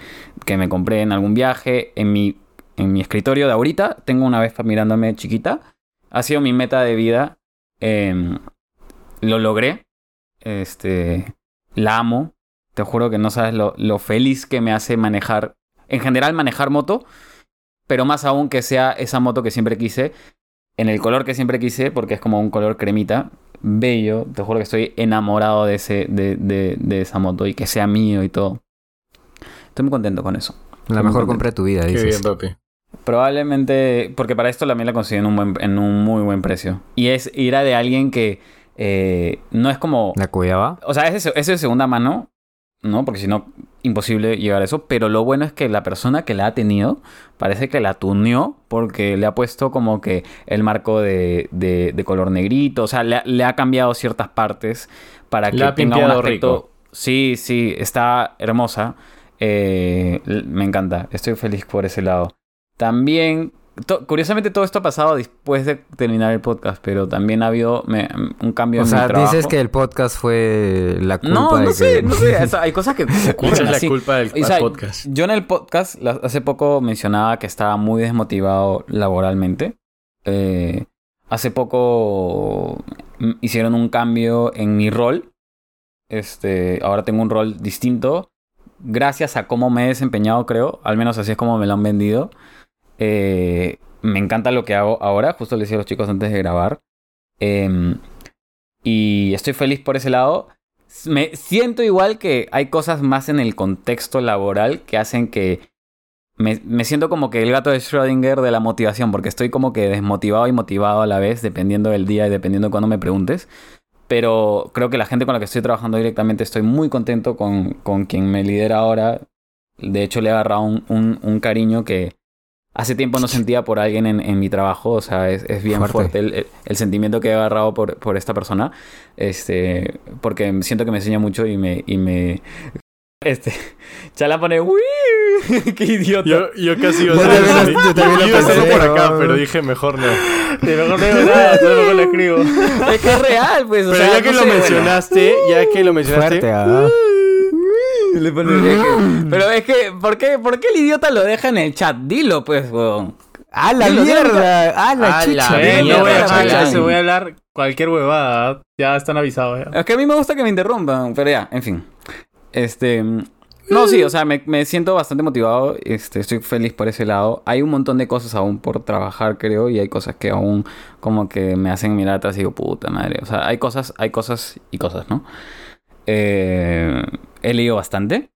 que me compré en algún viaje. En mi, en mi escritorio de ahorita tengo una Vespa mirándome chiquita. Ha sido mi meta de vida. Em, lo logré. Este, la amo. Te juro que no sabes lo, lo feliz que me hace manejar. En general, manejar moto pero más aún que sea esa moto que siempre quise, en el color que siempre quise, porque es como un color cremita, bello, te juro que estoy enamorado de, ese, de, de, de esa moto y que sea mío y todo. Estoy muy contento con eso. La Estoy mejor compra de tu vida, Qué dices. bien, papi. Probablemente, porque para esto también la conseguí en un, buen, en un muy buen precio. Y es ir a de alguien que eh, no es como... ¿La cuidaba? O sea, es de, es de segunda mano, ¿no? Porque si no, imposible llegar a eso. Pero lo bueno es que la persona que la ha tenido parece que la tuneó porque le ha puesto como que el marco de, de- de color negrito. O sea, le, ha- le ha cambiado ciertas partes para que La tenga un aspecto. rico. Sí, sí, está hermosa. Eh, me encanta. Estoy feliz por ese lado. También. To- curiosamente todo esto ha pasado después de terminar el podcast, pero también ha habido me- un cambio O en sea, mi trabajo. dices que el podcast fue la culpa No, de no que... sé, no sé. o sea, hay cosas que ocurren es la así. culpa del O sea, al podcast. Yo en el podcast la- hace poco mencionaba que estaba muy desmotivado laboralmente. Eh, hace poco hicieron un cambio en mi rol. Este, ahora tengo un rol distinto. Gracias a cómo me he desempeñado, creo. Al menos así es como me lo han vendido. Eh, me encanta lo que hago ahora. Justo le decía a los chicos antes de grabar. Em, y estoy feliz por ese lado. Me siento igual que hay cosas más en el contexto laboral que hacen que me, me siento como que el gato de Schrödinger de la motivación, porque estoy como que desmotivado y motivado a la vez, dependiendo del día y dependiendo de cuando me preguntes. Pero creo que la gente con la que estoy trabajando directamente estoy muy contento con, con quien me lidera ahora. De hecho, le he agarrado un, un cariño que hace tiempo no sentía por alguien en, en mi trabajo. O sea, es, es bien Fuerte. fuerte, el, el- el sentimiento que he agarrado por, por esta persona. Este, porque siento que me enseña mucho y me... Y me este, Chala pone... "Uy", ¡Qué idiota! Yo, yo casi iba a Yo hacer también eso. lo- yo también lo iba a hacerlo pensé, por acá, pero dije mejor no. Sí, mejor no digo nada, solo mejor le escribo. Es que es real, pues. o Pero sea, ya que no lo sé, bueno. mencionaste, ya que lo mencionaste, Fuerte, ah. Le pone- es que- Pero es que, ¿por qué, ¿por qué el idiota lo deja en el chat? Dilo, pues, weón. ¡Ah, la mierda! ¡Ah, la ¡A la Eh, no voy a hablar, se voy a hablar cualquier huevada. Ya están avisados. ya. Es que a mí me gusta que me interrumpan, pero ya, en fin. Este. No, sí, o sea, me, me siento bastante motivado. Este, estoy feliz por ese lado. Hay un montón de cosas aún por trabajar, creo, y hay cosas que aún como que me hacen mirar atrás y digo, puta madre. O sea, hay cosas, hay cosas y cosas, ¿no? Eh, he leído bastante.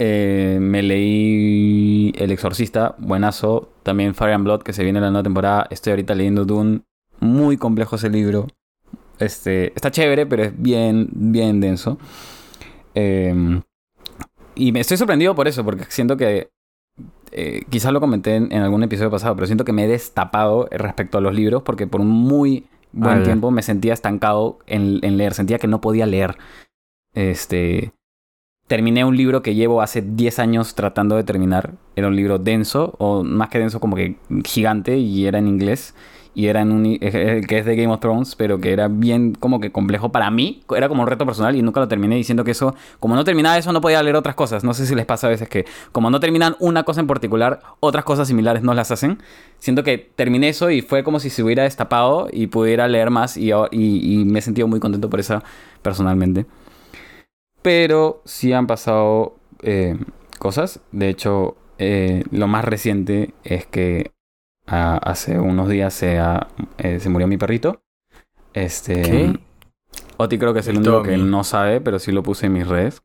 Eh, me leí El Exorcista, buenazo. También Fire and Blood, que se viene la nueva temporada. Estoy ahorita leyendo Dune. Muy complejo ese libro. Este, está chévere, pero es bien, bien denso. Eh, y me estoy sorprendido por eso, porque siento que. eh, quizás lo comenté en, en algún episodio pasado, pero siento que me he destapado respecto a los libros, porque por un muy buen tiempo me sentía estancado en, en leer. Sentía que no podía leer. Este. Terminé un libro que llevo hace 10 años tratando de terminar. Era un libro denso, o más que denso, como que gigante, y era en inglés. Y era en un. i- eh, que es de Game of Thrones, pero que era bien como que complejo para mí. Era como un reto personal y nunca lo terminé diciendo que eso. Como no terminaba eso, no podía leer otras cosas. No sé si les pasa a veces que, como no terminan una cosa en particular, otras cosas similares no las hacen. Siento que terminé eso y fue como si se hubiera destapado y pudiera leer más. Y, y- y me he sentido muy contento por eso personalmente. Pero sí han pasado eh, cosas. De hecho, eh, lo más reciente es que hace unos días se, eh, se murió mi perrito. Este. ¿Qué? Oti creo que es el El único que Tommy. no sabe, pero sí lo puse en mis redes.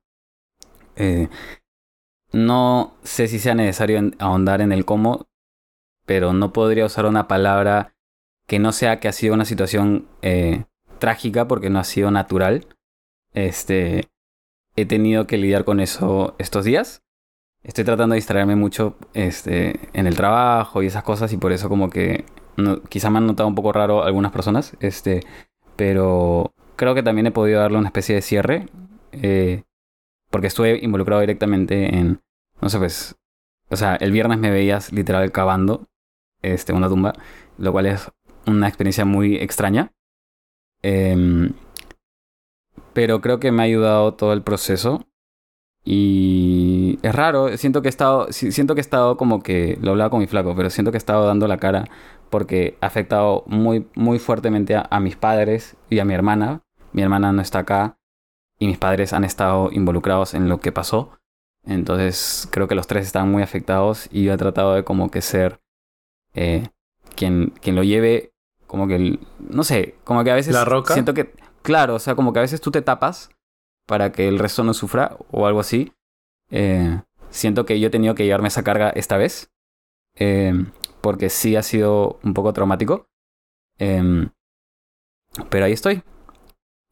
No sé si sea necesario ahondar en el cómo, pero no podría usar una palabra que no sea que ha sido una situación trágica porque no ha sido natural. Este, he tenido que lidiar con eso estos días. Estoy tratando de distraerme mucho este, en el trabajo y esas cosas y por eso como que no- quizá me han notado un poco raro algunas personas, este, pero creo que también he podido darle una especie de cierre eh, porque estuve involucrado directamente en, no sé, pues, o sea, el viernes me veías literal cavando este, una tumba, lo cual es una experiencia muy extraña. Em, pero creo que me ha ayudado todo el proceso. Y es raro, siento que he estado, si- siento que he estado como que, lo hablaba con mi flaco, pero siento que he estado dando la cara porque ha afectado muy, muy fuertemente a, a mis padres y a mi hermana. Mi hermana no está acá y mis padres han estado involucrados en lo que pasó. Entonces creo que los tres están muy afectados y yo he tratado de como que ser eh, quien, quien lo lleve, como que, el- no sé, como que a veces ¿La roca? siento que, claro, o sea, como que a veces tú te tapas para que el resto no sufra o algo así. Eh, siento que yo he tenido que llevarme esa carga esta vez. eh, porque sí ha sido un poco traumático. Em, pero ahí estoy.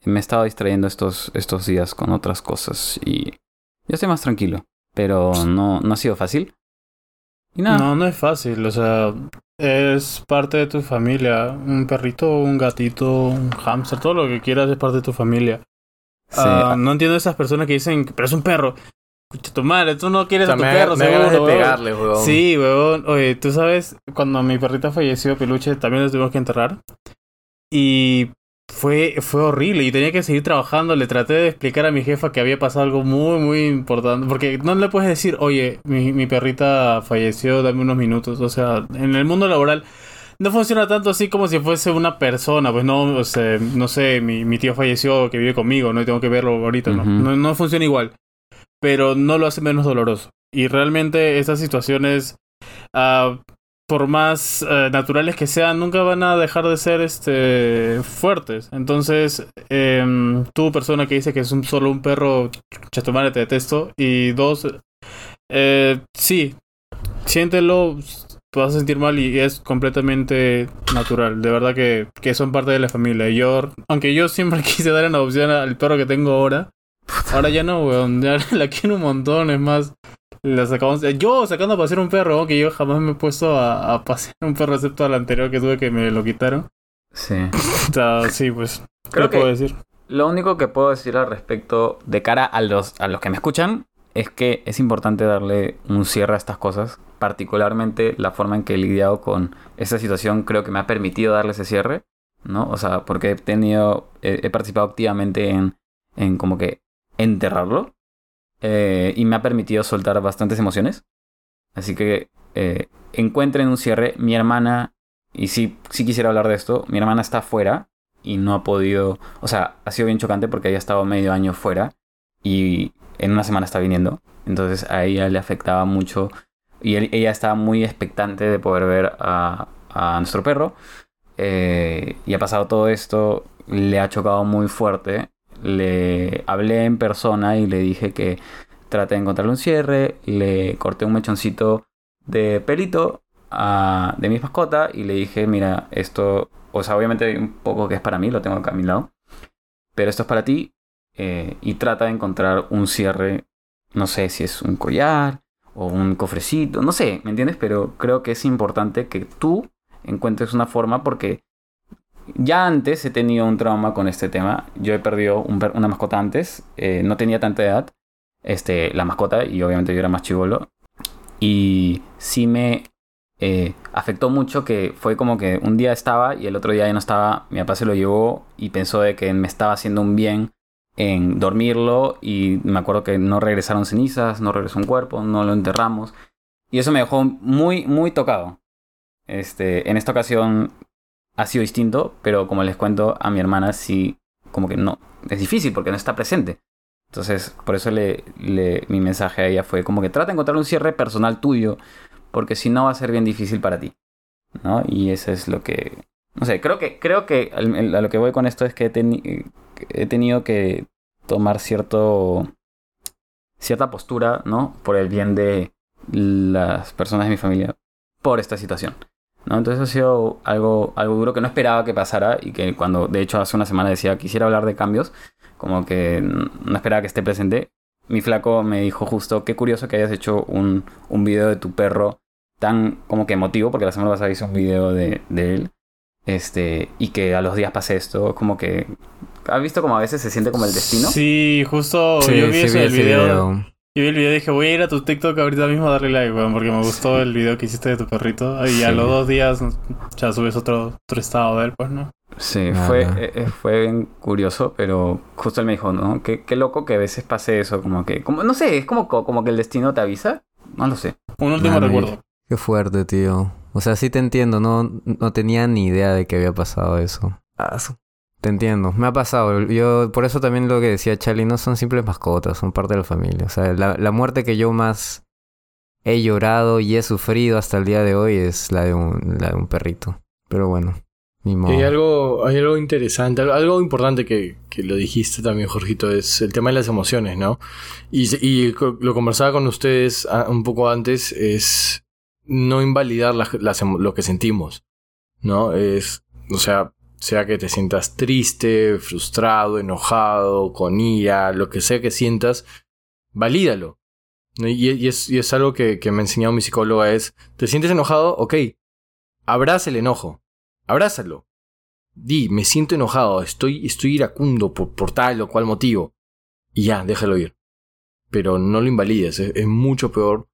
Me he estado distrayendo estos, estos días con otras cosas y ya estoy más tranquilo. Pero no, no ha sido fácil. Y nada. No, no es fácil, o sea, es parte de tu familia. Un perrito, un gatito, un hámster, todo lo que quieras es parte de tu familia. Sí, Ah, no entiendo esas personas que dicen, pero es un perro. Escucha tu madre, tú no O quieres sea, a tu me, perro, me seguro, huevón. pegarle, huevón. Sí, huevón. Oye, tú sabes, cuando mi perrita falleció, Peluche, también lo tuvimos que enterrar. Y fue, fue horrible. Y tenía que seguir trabajando. Le traté de explicar a mi jefa que había pasado algo muy, muy importante. Porque no le puedes decir, oye, mi, mi perrita falleció, dame unos minutos. O sea, en el mundo laboral no funciona tanto así como si fuese una persona. Pues no, o sea, no sé, mi, mi tío falleció que vive conmigo, ¿no? Y tengo que verlo ahorita, ¿no? No, no funciona igual. Pero no lo hace menos doloroso. Y realmente estas situaciones, ah, por más eh, naturales que sean, nunca van a dejar de ser este fuertes. Entonces, em, tú, persona que dice que es un, solo un perro, chatomare, te detesto. Y dos, eh, sí, siéntelo. vas a sentir mal y es completamente natural. De verdad que, que son parte de la familia. Yo, aunque yo siempre quise dar en adopción al perro que tengo ahora, ahora ya no, weón. Ya la quiero un montón. Es más, la sacamos. Yo sacando a pasear un perro, que yo jamás me he puesto a, a pasear un perro, excepto al anterior que tuve que me lo quitaron. Sí. O sea, sí, pues. ¿Qué Creo puedo que- decir? Lo único que puedo decir al respecto de cara a los, a los que me escuchan es que es importante darle un cierre a estas cosas. Particularmente la forma en que he lidiado con esta situación creo que me ha permitido darle ese cierre, ¿no? O sea, porque he tenido, he, he participado activamente en, en como que enterrarlo eh, y me ha permitido soltar bastantes emociones. Así que eh, encuentren un cierre. Mi hermana, y sí, sí quisiera hablar de esto, mi hermana está afuera y no ha podido, o sea, ha sido bien chocante porque ella ha estado medio año fuera y en una semana está viniendo. Entonces a ella le afectaba mucho y ella estaba muy expectante de poder ver a, a nuestro perro. Eh, y ha pasado todo esto, le ha chocado muy fuerte. Le hablé en persona y le dije que trate de encontrarle un cierre. Le corté un mechoncito de pelito a- de mi mascota y le dije, mira, esto, o sea, obviamente hay un poco que es para mí, lo tengo acá a mi lado, pero esto es para ti eh, y trata de encontrar un cierre, no sé si es un collar o un cofrecito, no sé, ¿me entiendes? Pero creo que es importante que tú encuentres una forma porque ya antes he tenido un trauma con este tema, yo he perdido un una mascota antes, eh, no tenía tanta edad, este, la mascota y obviamente yo era más chivolo y sí me eh, afectó mucho que fue como que un día estaba y el otro día ya no estaba. Mi papá se lo llevó y pensó de que me estaba haciendo un bien en dormirlo y me acuerdo que no regresaron cenizas, no regresó un cuerpo, no lo enterramos y eso me dejó muy muy tocado. Este, en esta ocasión ha sido distinto, pero como les cuento a mi hermana sí como que no es difícil porque no está presente. Entonces, por eso le, le- mi mensaje a ella fue como que trata de encontrar un cierre personal tuyo porque si no va a ser bien difícil para ti, ¿no? Y eso es lo que, no sé, creo que, creo que a lo que voy con esto es que he, teni- he tenido que tomar cierto, cierta postura, ¿no? Por el bien de las personas de mi familia, por esta situación, ¿no? Entonces ha sido algo, algo duro que no esperaba que pasara y que cuando, de hecho, hace una semana decía quisiera hablar de cambios, como que no esperaba que esté presente. Mi flaco me dijo justo, qué curioso que hayas hecho un, un video de tu perro tan como que emotivo, porque la semana pasada hice un video de, de él, este, y que a los días pase esto, como que... ¿Has visto como a veces se siente como el destino? Sí, justo Sí, yo vi sí eso vi del ese video. video. Yo vi el video y dije, voy a ir a tu TikTok ahorita mismo a darle like, weón, porque me gustó el video que hiciste de tu perrito. Y a los dos días ya subes otro, otro estado de él, pues, ¿no? Sí, Nada. fue, eh, eh, fue bien curioso, pero justo él me dijo, ¿no? Qué, qué loco que a veces pase eso, como que, como, no sé, es como, como que el destino te avisa, no lo sé. Un último Mano, recuerdo. Qué fuerte, tío. O sea, sí te entiendo, no, no tenía ni idea de que había pasado eso. Te entiendo, me ha pasado. Yo, por eso también lo que decía Charlie, no son simples mascotas, son parte de la familia. O sea, la, la muerte que yo más he llorado y he sufrido hasta el día de hoy es la de un, la de un perrito. Pero bueno, ni modo. Hay algo, hay algo interesante, algo, importante que, que lo dijiste también, Jorgito, es el tema de las emociones, ¿no? Y, y lo conversaba con ustedes ah, un poco antes, es no invalidar las, las emo- lo que sentimos, ¿no? Es, o sea, sea que te sientas triste, frustrado, enojado, con ira, lo que sea que sientas, valídalo. y es, y es algo que, que me ha enseñado mi psicóloga, es, ¿te sientes enojado? Ok, abraza el enojo. Abrázalo. Di, me siento enojado, estoy, estoy iracundo por, por tal o cual motivo. Y ya, déjalo ir. Pero no lo invalides, es, es mucho peor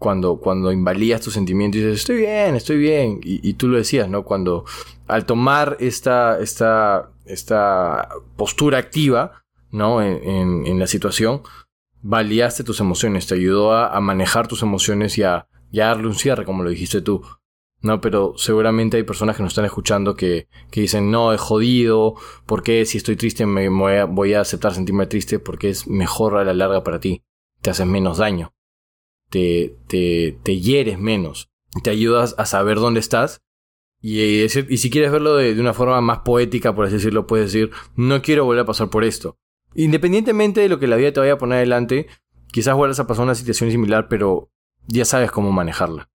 cuando, cuando invalidas tus sentimientos y dices, estoy bien, estoy bien. Y, tú lo decías, ¿no? Cuando al tomar esta, esta, esta postura activa, ¿no? En, en, en la situación, validaste tus emociones, te ayudó a, a manejar tus emociones y a, darle un cierre, como lo dijiste tú. No, pero seguramente hay personas que nos están escuchando que, que dicen, no, es jodido, ¿por qué si estoy triste me voy a, voy a aceptar sentirme triste? Porque es mejor a la larga para ti, te haces menos daño, te, te, te hieres menos, te ayudas a saber dónde estás y, eh, y si quieres verlo de, de una forma más poética, por así decirlo, puedes decir, no quiero volver a pasar por esto. Independientemente de lo que la vida te vaya a poner adelante, quizás vuelvas a pasar una situación similar, pero ya sabes cómo manejarla.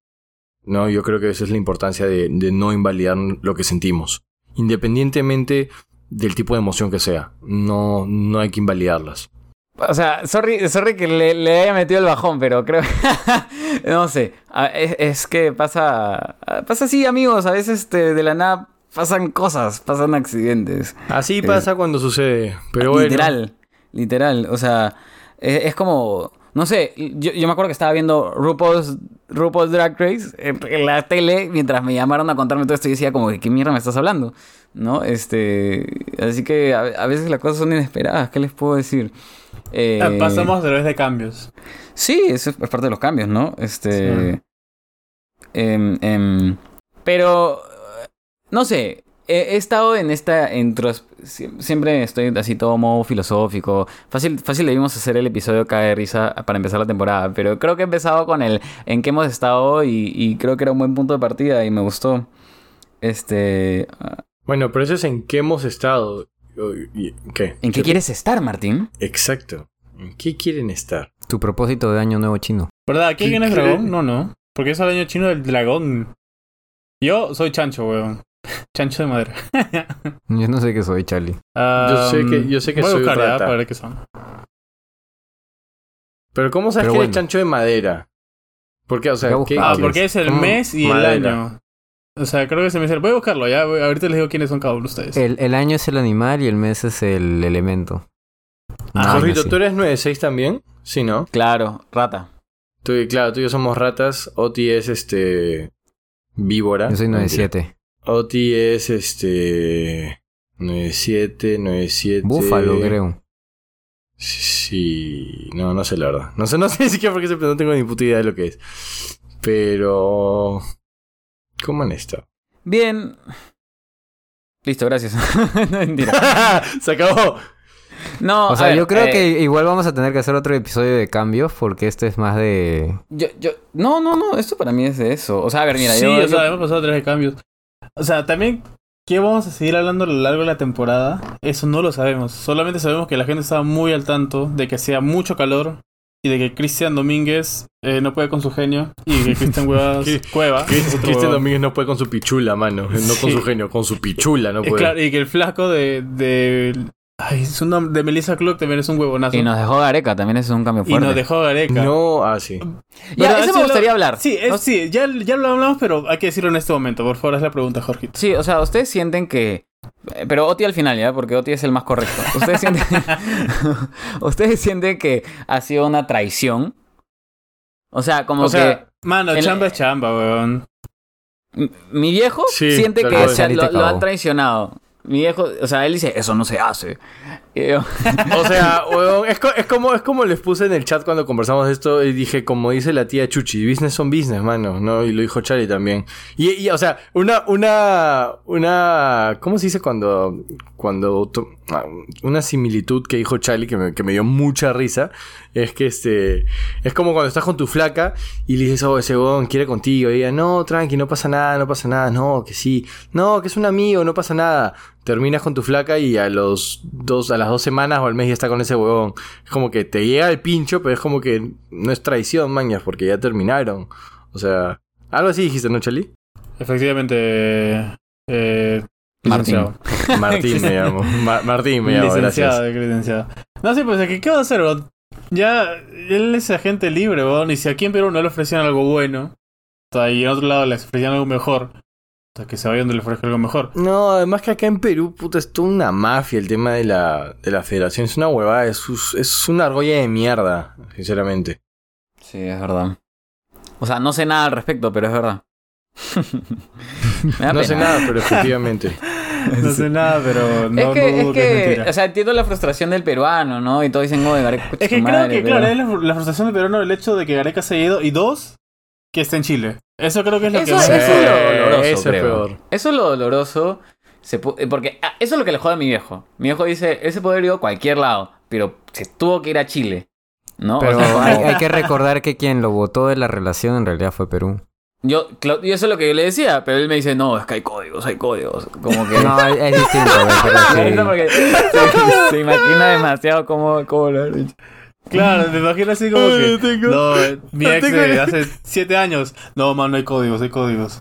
¿no? Yo creo que esa es la importancia de, de no invalidar lo que sentimos. Independientemente del tipo de emoción que sea. No, no hay que invalidarlas. O sea, sorry, sorry que le, le haya metido el bajón, pero creo. no sé. A- Es, es que pasa. Pasa así, amigos. A veces este, de la nada pasan cosas, pasan accidentes. Así pasa cuando sucede. Pero bueno. literal, literal. O sea, es, es como. No sé, yo, yo me acuerdo que estaba viendo RuPaul's, RuPaul's Drag Race en, la tele mientras me llamaron a contarme todo esto y decía como, ¿de qué mierda me estás hablando? ¿No? Este, así que a, a veces las cosas son inesperadas, ¿qué les puedo decir? Eh, Ah, Pasamos a través de cambios. Sí, eso es parte de los cambios, ¿no? Este. em, em, pero. No sé. He, he estado en esta Siempre estoy así todo modo filosófico. Fácil, fácil debimos hacer el episodio cae de risa para empezar la temporada. Pero creo que he empezado con el en qué hemos estado y, y creo que era un buen punto de partida y me gustó. Este. ah, Bueno, pero eso es en qué hemos estado. ¿Y- ¿Qué? ¿En qué quieres estar, Martín? Exacto. ¿En qué quieren estar? Tu propósito de año nuevo chino. ¿Verdad? ¿Aquí ¿Qué quién es dragón? No, no. Porque es el año chino del dragón. Yo soy chancho, weón. Chancho de madera. Yo no sé qué soy, Charlie. Ah, sé que- yo sé que voy a soy buscar, ya, rata. para ver qué son. Pero ¿cómo sabes Pero que eres chancho de madera? ¿Por qué? O sea, a ¿qué-. Ah, qué- porque es el mes y el año. O sea, creo que se me dice. Voy a buscarlo ya. voy- Ahorita les digo quiénes son cada uno de ustedes. El, el año es el animal y el mes es el elemento. Ah, así. ¿tú eres 9-6 también? Sí, ¿no? Claro, rata. Tú, y- claro, tú y yo somos ratas. Oti es este. Víbora. Yo soy No, mentira. 97. Oti es este. 97, 97. Búfalo, creo. Sí. No, no sé la verdad. No sé, no sé ni siquiera por qué se no tengo ni puta idea de lo que es. Pero. ¿Cómo han estado? Bien. Listo, gracias. no, se acabó. No, O sea, ver, yo creo eh, que igual vamos a tener que hacer otro episodio de cambios porque este es más de... Yo, yo, no, no, no, esto para mí es de eso. O sea, a ver, mira, sí, yo, o yo- sea, hemos pasado tres de cambios. O sea, también, ¿qué vamos a seguir hablando a lo largo de la temporada? Eso no lo sabemos. Solamente sabemos que la gente estaba muy al tanto de que hacía mucho calor y de que Cristian Domínguez eh, no puede con su genio y que Cristian Cuevas, Cueva Cristian. Domínguez no puede con su pichula, mano. No con su genio, con su pichula, no puede. claro, y que el flaco de, de Ay, su nombre de Melissa Club también es un huevonazo. Y nos dejó Gareca, también es un cambio Y fuerte. nos dejó Gareca. No, ah, sí. Ya, Pero eso sí me lo- gustaría hablar. Sí, es- sí ya, ya lo hablamos, pero hay que decirlo en este momento. Por favor, haz la pregunta, Jorge. Sí, o sea, ustedes sienten que. Pero Oti al final, ¿ya? Porque Oti es el más correcto. Ustedes sienten. ustedes sienten que ha sido una traición. O sea, como O sea, Mano, El- chamba es chamba, weón. que. Mi viejo Sí, siente que lo, lo han traicionado. Mi viejo, o sea, él dice, eso no se hace. Yo, O sea, weón, es, co- es como, es como les puse en el chat cuando conversamos de esto y dije, como dice la tía Chuchi, business son business, mano, ¿no? Y lo dijo Charlie también. Y, y, o sea, una, una, una, ¿cómo se dice cuando, cuando, una similitud que dijo Charlie que me, que me dio mucha risa, es que este, es como cuando estás con tu flaca y le dices, oh, ese weón quiere contigo, y ella, no, tranqui, no pasa nada, no pasa nada, no, que sí, no, que es un amigo, no pasa nada. Terminas con tu flaca y a los dos, a las dos semanas o al mes ya está con ese huevón. Es como que te llega el pincho, pero es como que no es traición, mañas, porque ya terminaron. O sea, algo así dijiste, ¿no, Charlie? Efectivamente. Eh, Martín. Martín me llamo. Ma- Martín me llamo, licenciado, gracias. licenciado. No, sí, pues, ¿qué, ¿qué va a hacer, weón? Ya, él es agente libre, weón. Y si aquí en Perú no le ofrecían algo bueno, o sea, y en otro lado le ofrecían algo mejor, sea, que se vaya donde le ofrezca algo mejor. No, además que acá en Perú, puta, es toda una mafia el tema de la, de la federación. Es una huevada, es, es una argolla de mierda, sinceramente. Sí, es verdad. O sea, no sé nada al respecto, pero es verdad. No sé nada, pero efectivamente. No sé nada, pero no, es que, no dudo es que, es mentira. o sea, entiendo la frustración del peruano, ¿no? Y todos dicen, oh, de Gareca, es que tu creo madre", que, pero- claro, es la, la frustración de peruano el hecho de que Gareca se haya ido y dos, que esté en Chile. Eso creo que es lo Eso, que eso es lo doloroso, eso es creo. peor. Eso es lo doloroso. Se eh, porque ah, eso es lo que le jode a mi viejo. Mi viejo dice, él se puede ido a cualquier lado, pero se tuvo que ir a Chile. ¿No? O Pero sea, como- hay, hay que recordar que quien lo votó de la relación en realidad fue Perú. Yo, y eso es lo que yo le decía, pero él me dice, no, es que hay códigos, hay códigos. Como que... No, es, es distinto, pero Sí, se, se imagina demasiado cómo, cómo lo han dicho. Claro, me imagino así como Ay, que. no tengo- No, eh, mi no ex tengo- de hace siete años. No, man, no hay códigos, hay códigos.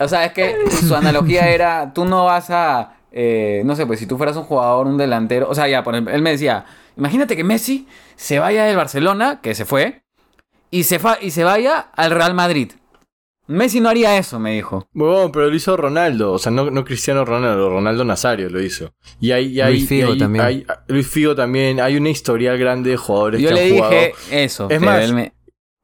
O sea, es que su analogía era, tú no vas a, eh, no sé, pues si tú fueras un jugador, un delantero, o sea, ya, por ejemplo, él me decía, imagínate que Messi se vaya del Barcelona, que se fue, y se, fa- y se vaya al Real Madrid. Messi no haría eso, me dijo. Huevón, pero lo hizo Ronaldo, o sea, no, no Cristiano Ronaldo, Ronaldo Nazario lo hizo. Y hay, y hay- Luis Figo y hay- también. hay- Luis Figo también, hay una historial grande de jugadores Yo que le han jugado. dije eso. Es pero más, él me-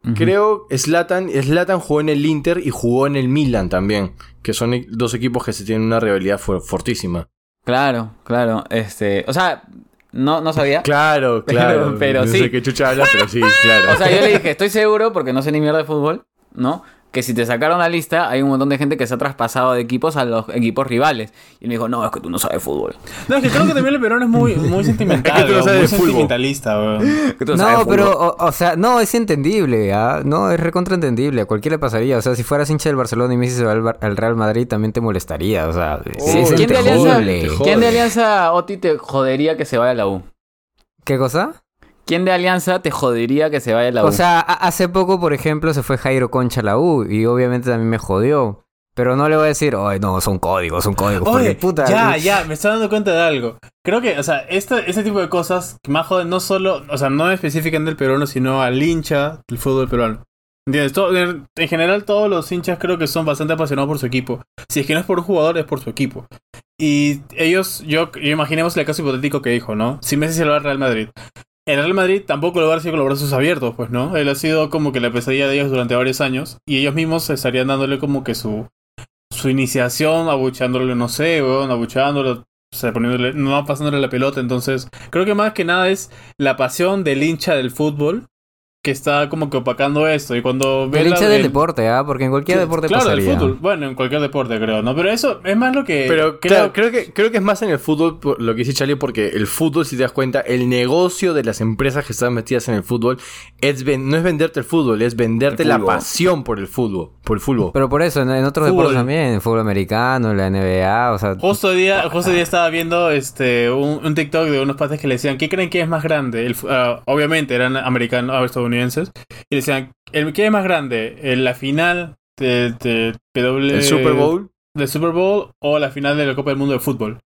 Ujú. Creo Zlatan, Zlatan jugó en el Inter y jugó en el Milan también, que son e- dos equipos que se tienen una rivalidad fortísima. Claro, claro, este, o sea, no, no sabía. Claro, Pero- claro. pero no sí. sé qué chucha habla, pero sí, claro. O sea, yo le dije, estoy seguro, porque no sé ni mierda de fútbol, ¿no? Que si te sacaron la lista, hay un montón de gente que se ha traspasado de equipos a los equipos rivales. Y me dijo, no, es que tú no sabes fútbol. No, es que creo que también el peruano es muy, muy sentimental, Es que tú no weón, sabes muy de fútbol. sentimentalista, weón. Que tú no, sabes No, fútbol. pero, o, o sea, no, es entendible, ¿ah? No, es recontraentendible. A cualquiera le pasaría. O sea, si fueras hincha del Barcelona y Messi se va al, Real Madrid, también te molestaría. O sea, sí, es ¿Quién de, Alianza. ¿Quién de Alianza Oti te jodería que se vaya a la U? ¿Qué cosa? ¿Quién de Alianza te jodería que se vaya a la U? O sea, hace poco, por ejemplo, se fue Jairo Concha a la U y obviamente también me jodió. Pero no le voy a decir, ay, no, son códigos, son códigos. Oye, puta, ya, ya, me estoy dando cuenta de algo. Creo que, o sea, este, este tipo de cosas que más joden no solo, o sea, no específicamente del peruano, sino al hincha del fútbol peruano. ¿Entiendes? Todo- en en general, todos los hinchas creo que son bastante apasionados por su equipo. Si es que no es por un jugador, es por su equipo. Y ellos, yo, yo imaginemos el caso hipotético que dijo, ¿no? Si Messi se lo va al Real Madrid. El Real Madrid tampoco lo va a hacer con los brazos abiertos, pues, ¿no? Él ha sido como que la pesadilla de ellos durante varios años. Y ellos mismos estarían dándole como que su, su iniciación, abuchándole, no sé, weón, abuchándolo, o poniéndole, no pasándole la pelota. Entonces, creo que más que nada es la pasión del hincha del fútbol que está como que opacando esto. Y cuando ve el la- del el- deporte, ¿ah? Porque en cualquier deporte Claro, del pasaría. fútbol. Bueno, en cualquier deporte, creo, ¿no? Pero eso es más lo que. Pero creo claro, creo que, creo que es más en el fútbol lo que dice Charlie, porque el fútbol, si te das cuenta, el negocio de las empresas que están metidas en el fútbol es ven- no es venderte el fútbol, es venderte El la pasión por el fútbol. Por el fútbol. Pero por eso, en, en otros Fútbol. deportes también, en fútbol americano, en la NBA, o sea... Justo día, justo día estaba viendo este un, un TikTok de unos patas que le decían, ¿qué creen que es más grande? El ah, obviamente eran americanos, ah, estadounidenses, y decían, ¿el, ¿qué es más grande? ¿El- ¿La final de, de Super Bowl. del Super Bowl o la final de la Copa del Mundo de Fútbol?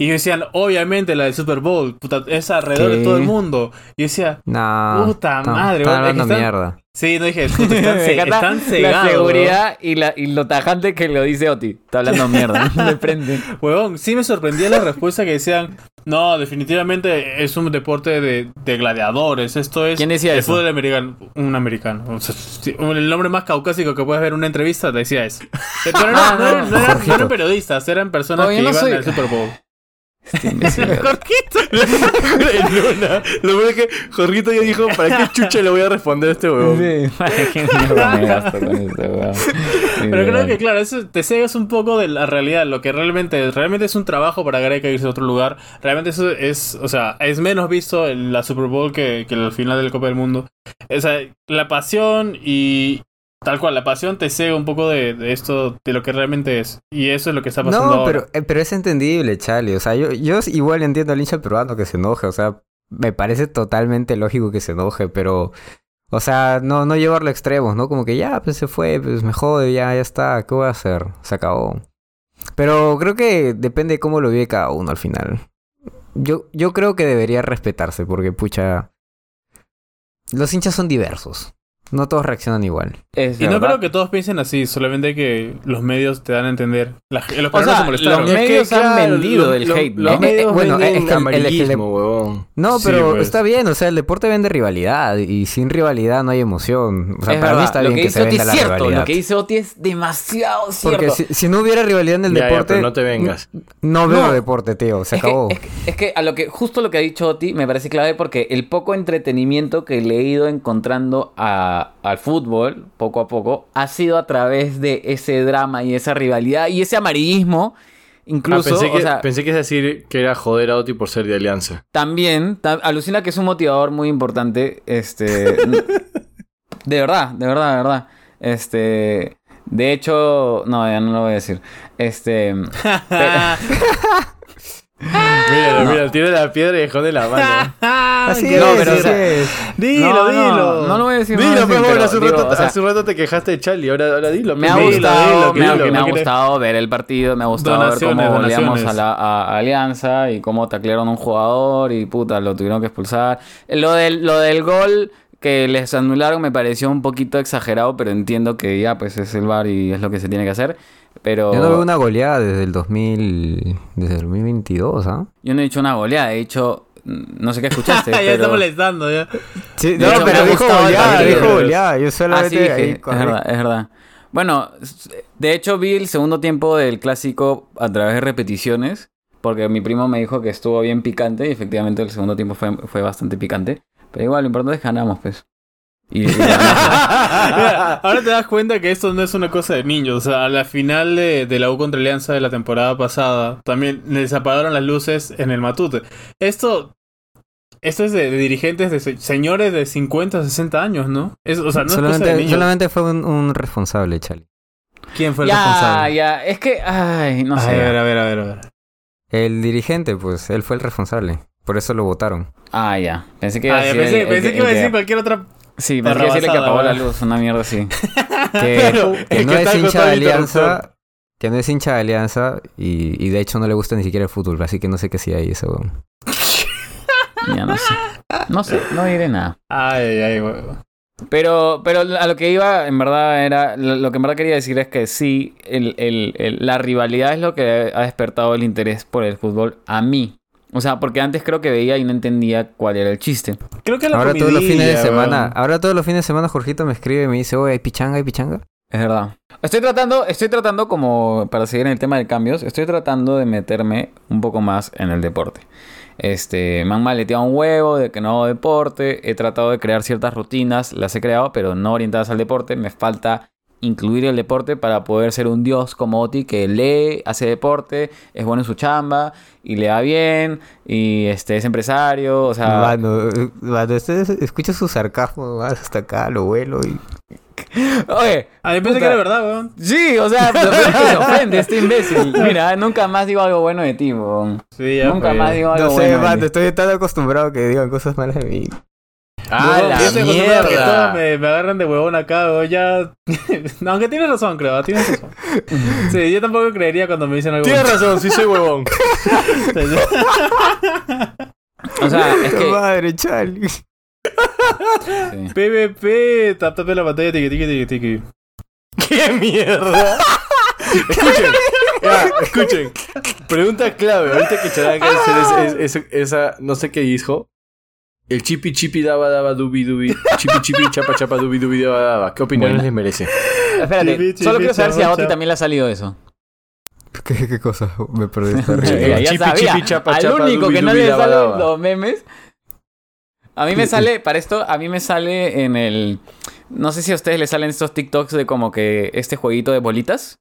Y ellos decían, obviamente la del Super Bowl, puta, es alrededor de todo el mundo. Y yo decía, No, Puta no, madre, están weón, es que hablando están- mierda. sí, no dije, están, Me están la cegados. seguridad y, la, y lo tajante que lo dice Oti. Está hablando mierda. Le prende. Huevón, sí me sorprendía la respuesta que decían, no, definitivamente es un deporte de, de gladiadores, esto es... ¿Quién decía el eso? fútbol americano, un americano. O sea, sí, el nombre más caucásico que puedes ver en una entrevista te decía eso. Pero no, no, no, eran- no eran, periodistas, eran personas yo que iban soy- al Super Bowl. Este imbécil. En una. Lo bueno es que Jorgito ya dijo, ¿para qué chucha le voy a responder a este huevón? Sí, ¿para qué mierda me gasto con esto, weón? Pero creo que, claro, eso te cegas un poco de la realidad, lo que realmente es. Realmente es un trabajo para Gareca irse a otro lugar. Realmente eso es, o sea, es menos visto en la Super Bowl que, que el final de la Copa del Mundo. O sea, la pasión y tal cual, la pasión te cega un poco de, de esto, de lo que realmente es. Y eso es lo que está pasando No, pero, eh, pero es entendible, Charlie. O sea, yo, yo igual entiendo al hincha peruano que se enoje. O sea, me parece totalmente lógico que se enoje, pero... O sea, no, no llevarlo a extremos, ¿no? Como que ya, pues se fue, pues me jode, ya, ya está. ¿Qué voy a hacer? Se acabó. Pero creo que depende de cómo lo vive cada uno al final. Yo, yo creo que debería respetarse, porque pucha... Los hinchas son diversos. No todos reaccionan igual. Es Y no verdad. creo que todos piensen así, solamente que los medios te dan a entender. La- los O sea, se molestaron. los medios han vendido el hate, ¿no? Los Eh, medios bueno, venden es que el- el- amarillismo, huevón. No, Sí, pero pues. está bien, o sea, el deporte vende rivalidad y sin rivalidad no hay emoción. O sea, Es para mí verdad, está lo bien que que, dice se Oti venda es la cierto. rivalidad. Lo que dice Oti es demasiado cierto. Porque si, si no hubiera rivalidad en el Ya, ya, deporte, pero no te vengas. no veo No. deporte, tío, se es acabó. Que, es, que, es que a lo que justo lo que ha dicho Oti me parece clave porque el poco entretenimiento que le he ido encontrando a- al fútbol poco a poco ha sido a través de ese drama y esa rivalidad y ese amarillismo Ah, incluso pensé, que, o sea, pensé que es decir que era joder a Oti por ser de Alianza. también ta- alucina que es un motivador muy importante este de verdad de verdad de verdad este de hecho no ya no lo voy a decir este pero- Mira, mira, tira la piedra y esconde la mano. Así ¿qué es, No, pero, así o sea, es. Dilo, No, no, dilo. no lo voy a decir. no lo Dilo, voy a por decir, favor, pero hace un, digo, rato, o sea, hace un rato te quejaste de Charlie, ahora, ahora dilo. Me ha dilo, gustado, dilo, me, ha- dilo. me ha no quiere- gustado ver el partido, me ha gustado Donaciones, ver cómo goleamos a la a- a Alianza y cómo taclearon a un jugador y puta, lo tuvieron que expulsar. Lo del, lo del gol que les anularon me pareció un poquito exagerado, pero entiendo que ya pues es el VAR y es lo que se tiene que hacer. Pero Yo no veo una goleada desde el 2000, desde el 2022, ¿ah? yo no he dicho una goleada, he dicho, mm, no sé qué escuchaste, ya está pero... molestando, ya. Sí, hecho, ha gustado el goleada, dijo goleada. Yo Ah, sí, solamente dije, ahí es verdad, es verdad. Bueno, de hecho vi el segundo tiempo del clásico a través de repeticiones, porque mi primo me dijo que estuvo bien picante y efectivamente el segundo tiempo fue, fue bastante picante. Pero igual, lo importante es que ganamos, pues. Y, y ganamos. Mira, ahora te das cuenta que esto no es una cosa de niños. O sea, a la final de, de la U contra Alianza de la temporada pasada, también les apagaron las luces en el Matute. Esto. Esto es de, de dirigentes, de se- señores de 50, 60 años, ¿no? Es, o sea, no es cosa de solamente, niños. solamente fue un, un responsable, Charlie. ¿Quién fue el ya, responsable? ya, es que, ay, no a sé. ver, a ver, a ver, a ver. El dirigente, pues, él fue el responsable. Por eso lo votaron. Ah, ya. Pensé que iba a Ah, ya decir pensé, el- el pensé que- que iba a decir cualquier otra. Sí, pensé que iba a decir el que apagó la luz, una mierda así. Que, Claro, que el no que es hincha de. Alianza. Que no es hincha de Alianza y, y de hecho no le gusta ni siquiera el fútbol, así que no sé qué sí hay ese weón. Ya no sé. No sé, no diré nada. Ay, ay, güey. Pero, pero a lo que iba, en verdad, era. Lo lo que en verdad quería decir es que sí, el, el- el- la rivalidad es lo que ha despertado el interés por el fútbol a mí. O sea, porque antes creo que veía y no entendía cuál era el chiste. Creo que la Ahora todos los fines de semana, weón. ahora todos los fines de semana Jorgito me escribe y me dice, oye, hay pichanga, hay pichanga. Es verdad. Estoy tratando, estoy tratando como, para seguir en el tema de cambios, estoy tratando de meterme un poco más en el deporte. Este, me han maleteado un huevo de que no hago deporte, he tratado de crear ciertas rutinas, las he creado, pero no orientadas al deporte, me falta incluir el deporte para poder ser un dios como Oti que lee, hace deporte, es bueno en su chamba y le va bien y este es empresario, o sea, Mano, eh, mano, ustedes escucha su sarcasmo hasta acá, lo vuelo y... oye, Ah, yo pensé que era verdad, weón. sí, o sea, lo peor es que se ofende este imbécil. Mira, nunca más digo algo bueno de ti, weón. Sí, ya. Nunca más digo algo No sé, bueno. de mano, ti. estoy tan acostumbrado a que digan cosas malas de mí. ¡Ah, la que todos mierda! me, me agarran de huevón acá, weón. Ya. no, aunque tienes razón, creo. Tienes razón. Sí, yo tampoco creería cuando me dicen algo. Tienes razón, sí soy huevón. O sea, es que. Madre, Charlie. sí. PvP, tap tap la pantalla, tiki tiki tiki tiki. ¡Qué mierda! escuchen, ya, escuchen. Pregunta clave. Ahorita que es- es- es- esa, no sé qué dijo. El chipi chipi daba daba dubi dubi. Chipi chipi chapa chapa dubi dubi daba daba. ¿Qué opiniones Buena. les merece? Espérate, Chipi, solo quiero saber si a Oti chapa. también le ha salido eso. ¿Qué, qué cosa? Me perdí Ya, Chipi, sabía. chipi, chapa, Al chapa, único dubi, que no dubi, le daba, salen daba. los memes. A mí me sale, para esto, a mí me sale en el. No sé si a ustedes les salen estos TikToks de como que este jueguito de bolitas.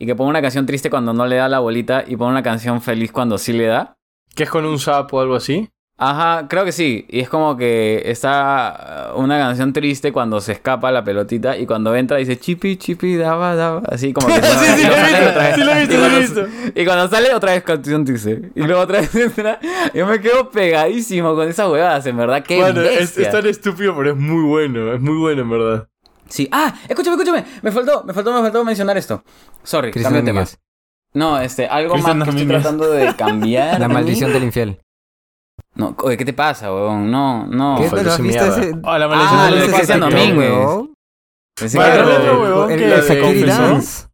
Y que pone una canción triste cuando no le da la bolita y pone una canción feliz cuando sí le da. ¿Qué es con un sapo o algo así? Ajá, creo que sí. Y es como que está uh, una canción triste cuando se escapa la pelotita y cuando entra dice chipi, chipi, daba, daba. Así como que. Sí, sí, y lo he visto, sí lo he visto, lo he cuando- visto. Y cuando sale otra vez canción triste. Y luego otra vez entra. Yo me quedo pegadísimo con esas huevadas, en verdad. Qué Bueno, es, es tan estúpido, pero es muy bueno. Es muy bueno, en verdad. Sí. Ah, escúchame, escúchame. Me faltó, me faltó, me faltó mencionar esto. Sorry, Cristian cambio de tema. No, este, algo Cristian más que estoy tratando de cambiar. La maldición del infiel. No, oye, ¿qué te pasa, huevón? No, no. ¿Qué? Ah, la maldición del. Pensé Bueno, que era- otro huevón que confesó.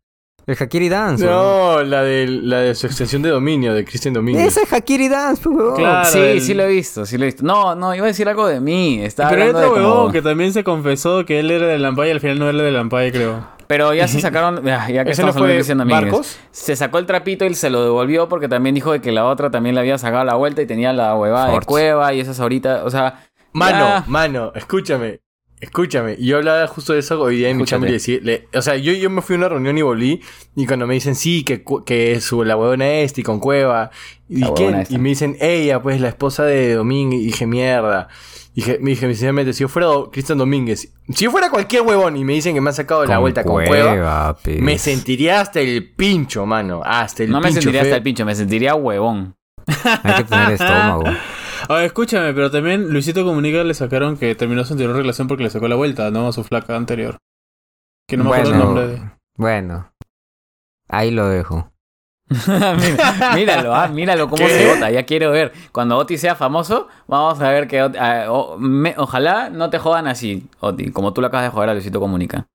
El Hakiri Dance. No, la de, la de su extensión de dominio de Cristian Domínguez. Ese es Hakiri Dance, pues, weón. Claro. sí, el- sí lo he visto, sí lo he visto. No, no, iba a decir algo de mí. Estaba Pero hay hablando otro de como- huevón que también se confesó que él era del Lampay y al final no era del Lampay, creo. Pero ya se sacaron, ya, ya que ¿Ese no estamos hablando de fue. Marcos? Se sacó el trapito y se lo devolvió porque también dijo de que la otra también le había sacado la vuelta y tenía la huevada de Forts. cueva y esas ahorita, o sea... Mano, ya. mano, escúchame. Escúchame, yo hablaba justo de eso hoy día en mi chamba y le decía- le- o sea, yo, yo me fui a una reunión y volví y cuando me dicen sí, que, cu- que su, la huevona esta y con cueva, y, ¿quién? esta. y me dicen ella, pues la esposa de Domínguez, y dije mierda. Y dije, me dije sinceramente, si yo fuera Cristian Domínguez, si yo fuera cualquier huevón y me dicen que me han sacado la vuelta con cueva, me sentiría hasta el pincho, mano, hasta el no me pincho. sentiría feo. hasta el pincho, me sentiría huevón. Hay que tener estómago. Oye, escúchame, pero también Luisito Comunica le sacaron que terminó su anterior relación porque le sacó la vuelta, ¿no? A su flaca anterior. Que no me acuerdo el Bueno. nombre de... Bueno, ahí lo dejo. Míralo, ah, míralo cómo ¿Qué? se vota. Ya quiero ver. Cuando Oti sea famoso, vamos a ver que Oti- ah, o- me- ojalá no te jodan así, Oti, como tú lo acabas de joder a Luisito Comunica.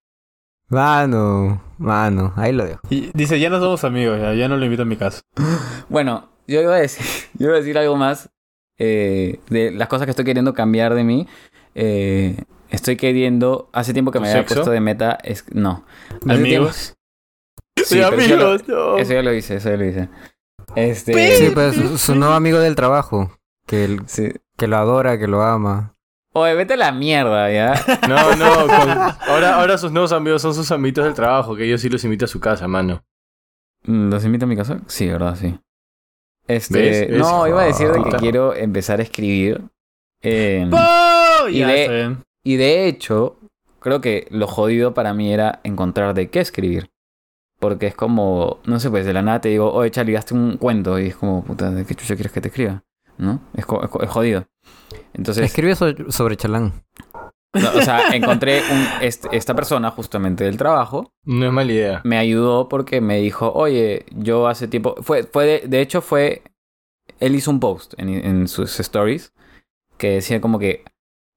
Mano, mano, ahí lo dejo. Y dice, ya no somos amigos, ya, ya no lo invito a mi casa. Bueno, yo iba a decir, yo iba a decir algo más eh, de las cosas que estoy queriendo cambiar de mí. Eh, estoy queriendo, hace tiempo que ¿Tu me había sexo? puesto de meta, es no. ¿De Hace amigos? Sí, de pero eso ya lo- amigos, no. Eso ya lo hice, eso ya lo hice. Este, Sí, pues su, su nuevo amigo del trabajo, que, el- sí. que lo adora, que lo ama. Oye, vete a la mierda, ¿ya? No, no, con- ahora, ahora sus nuevos amigos son sus amiguitos del trabajo, que ellos sí los invita a su casa, mano. Mm, ¿Los invito a mi casa? Sí, ¿verdad? Sí. Este, ¿Ves? ¿Ves? no, iba a decir de que quiero empezar a escribir. Eh, ¡Oh! Y Ya, de- está bien. y de hecho, creo que lo jodido para mí era encontrar de qué escribir. Porque es como, no sé, pues de la nada te digo, oye, Charlie, hazte un cuento. Y es como, puta, ¿de qué chucha quieres que te escriba? ¿No? Es, co- es es jodido. Entonces, Escribe so- sobre Chalán. No, o sea, encontré un, este- esta persona justamente del trabajo No es mala idea. me ayudó porque me dijo, oye, yo hace tiempo, fue, fue de, de hecho fue, él hizo un post en, en sus stories que decía como que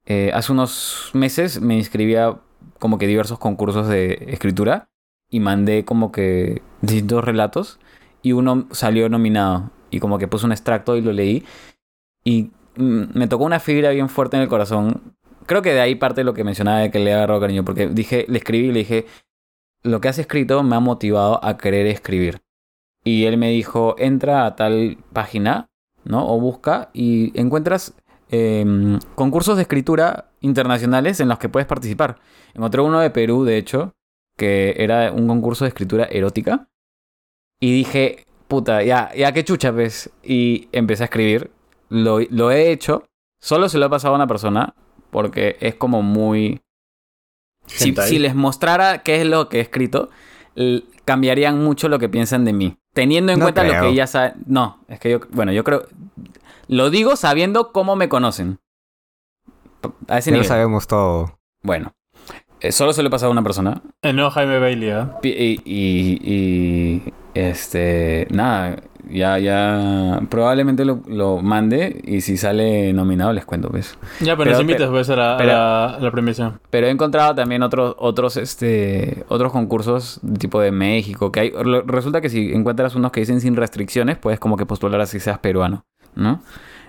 eh, hace unos meses me inscribía como que diversos concursos de escritura y mandé como que distintos relatos y uno salió nominado y como que puse un extracto y lo leí y me tocó una fibra bien fuerte en el corazón. Creo que de ahí parte lo que mencionaba de que le agarró cariño porque dije, le escribí y le dije, lo que has escrito me ha motivado a querer escribir. Y él me dijo, entra a tal página, ¿no? O busca y encuentras em, concursos de escritura internacionales en los que puedes participar. Encontré uno de Perú, de hecho, que era un concurso de escritura erótica. Y dije, puta, ya, ya qué chucha, pues. Y empecé a escribir. Lo, lo he hecho. Solo se lo he pasado a una persona. Porque es como muy... Si, les mostrara qué es lo que he escrito, cambiarían mucho lo que piensan de mí. Teniendo en No cuenta lo que ya saben. No, es que yo, bueno, yo creo. Lo digo sabiendo cómo me conocen. A ese Ya lo sabemos todo. Bueno, eh, solo se lo he pasado a una persona. El nuevo Jaime Bailey, ¿ah? Y, y, y, este, nada, ya, ya, probablemente lo, lo mande y si sale nominado les cuento, pues. Ya, pero, Pero- nos invitas pues a la, a pero- la, a la premiación. Pero he encontrado también otros, otros, este, otros concursos de tipo de México, que hay, lo- resulta que si encuentras unos que dicen sin restricciones, puedes como que postular así seas peruano, ¿no?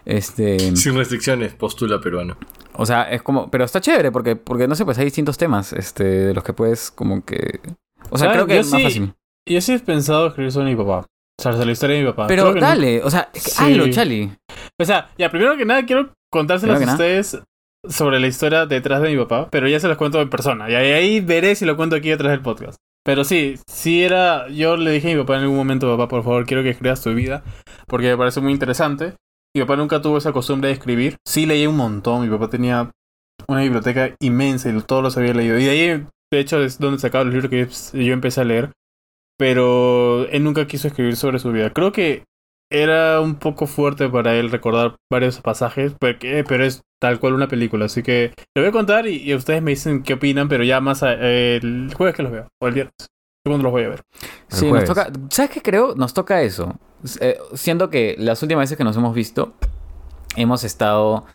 Este, Sin restricciones, postula peruano. o sea, es como, pero está chévere porque, porque no sé, pues hay distintos temas, este, de los que puedes como que, o sea, creo que Yo es más sí- fácil. Yo sí he pensado escribir sobre mi papá. O sea, sobre la historia de mi papá. Pero no- dale, o sea, es que Sí. hazlo, Chali. O sea, ya, primero que nada quiero contárselas a ustedes sobre la historia detrás de mi papá, pero ya se las cuento en persona. Y ahí, ahí veré si lo cuento aquí detrás del podcast. Pero sí, sí era. Yo le dije a mi papá en algún momento, papá, por favor, quiero que escribas tu vida, porque me parece muy interesante. Mi papá nunca tuvo esa costumbre de escribir. Sí leía un montón, mi papá tenía una biblioteca inmensa y todos los había leído. Y de ahí, de hecho, es donde sacaba los libros que yo empecé a leer. Pero él nunca quiso escribir sobre su vida. Creo que era un poco fuerte para él recordar varios pasajes, porque- pero es tal cual una película. Así que lo voy a contar y, y ustedes me dicen qué opinan, pero ya más a- el jueves que los veo, o el viernes. Cuando los voy a ver. El Sí, nos toca, ¿sabes qué creo? Nos toca eso. Eh, siento que las últimas veces que nos hemos visto, hemos estado,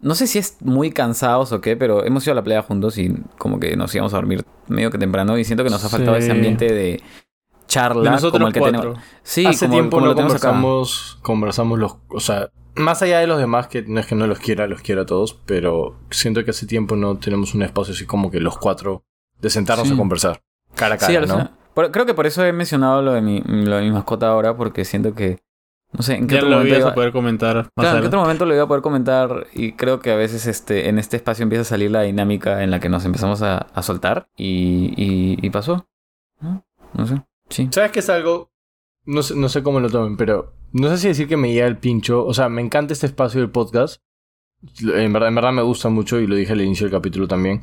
no sé si es muy cansados o qué, pero hemos ido a la playa juntos y como que nos íbamos a dormir medio que temprano y siento que nos ha faltado Sí. ese ambiente de charla De nosotros como el que cuatro. tenemos. Sí, Hace como, tiempo como no lo tenemos acá. conversamos, conversamos los... O sea, más allá de los demás, que no es que no los quiera, los quiero a todos, pero siento que hace tiempo no tenemos un espacio así como que los cuatro de sentarnos Sí. a conversar. Cara a cara, Sí, ¿no? Por- creo que por eso he mencionado lo de mi, lo de mi mascota ahora, porque siento que, no sé, en qué Ya otro lo momento ibas iba- a poder comentar más Claro, en qué otro momento lo iba a poder comentar y creo que a veces este, en este espacio empieza a salir la dinámica en la que nos empezamos a, a soltar y, y, y pasó. ¿No? No sé. ¿Sabes qué es algo? No sé, no sé cómo lo tomen, pero no sé si decir que me llega el pincho. O sea, me encanta este espacio del podcast. En verdad, en verdad me gusta mucho y lo dije al inicio del capítulo también.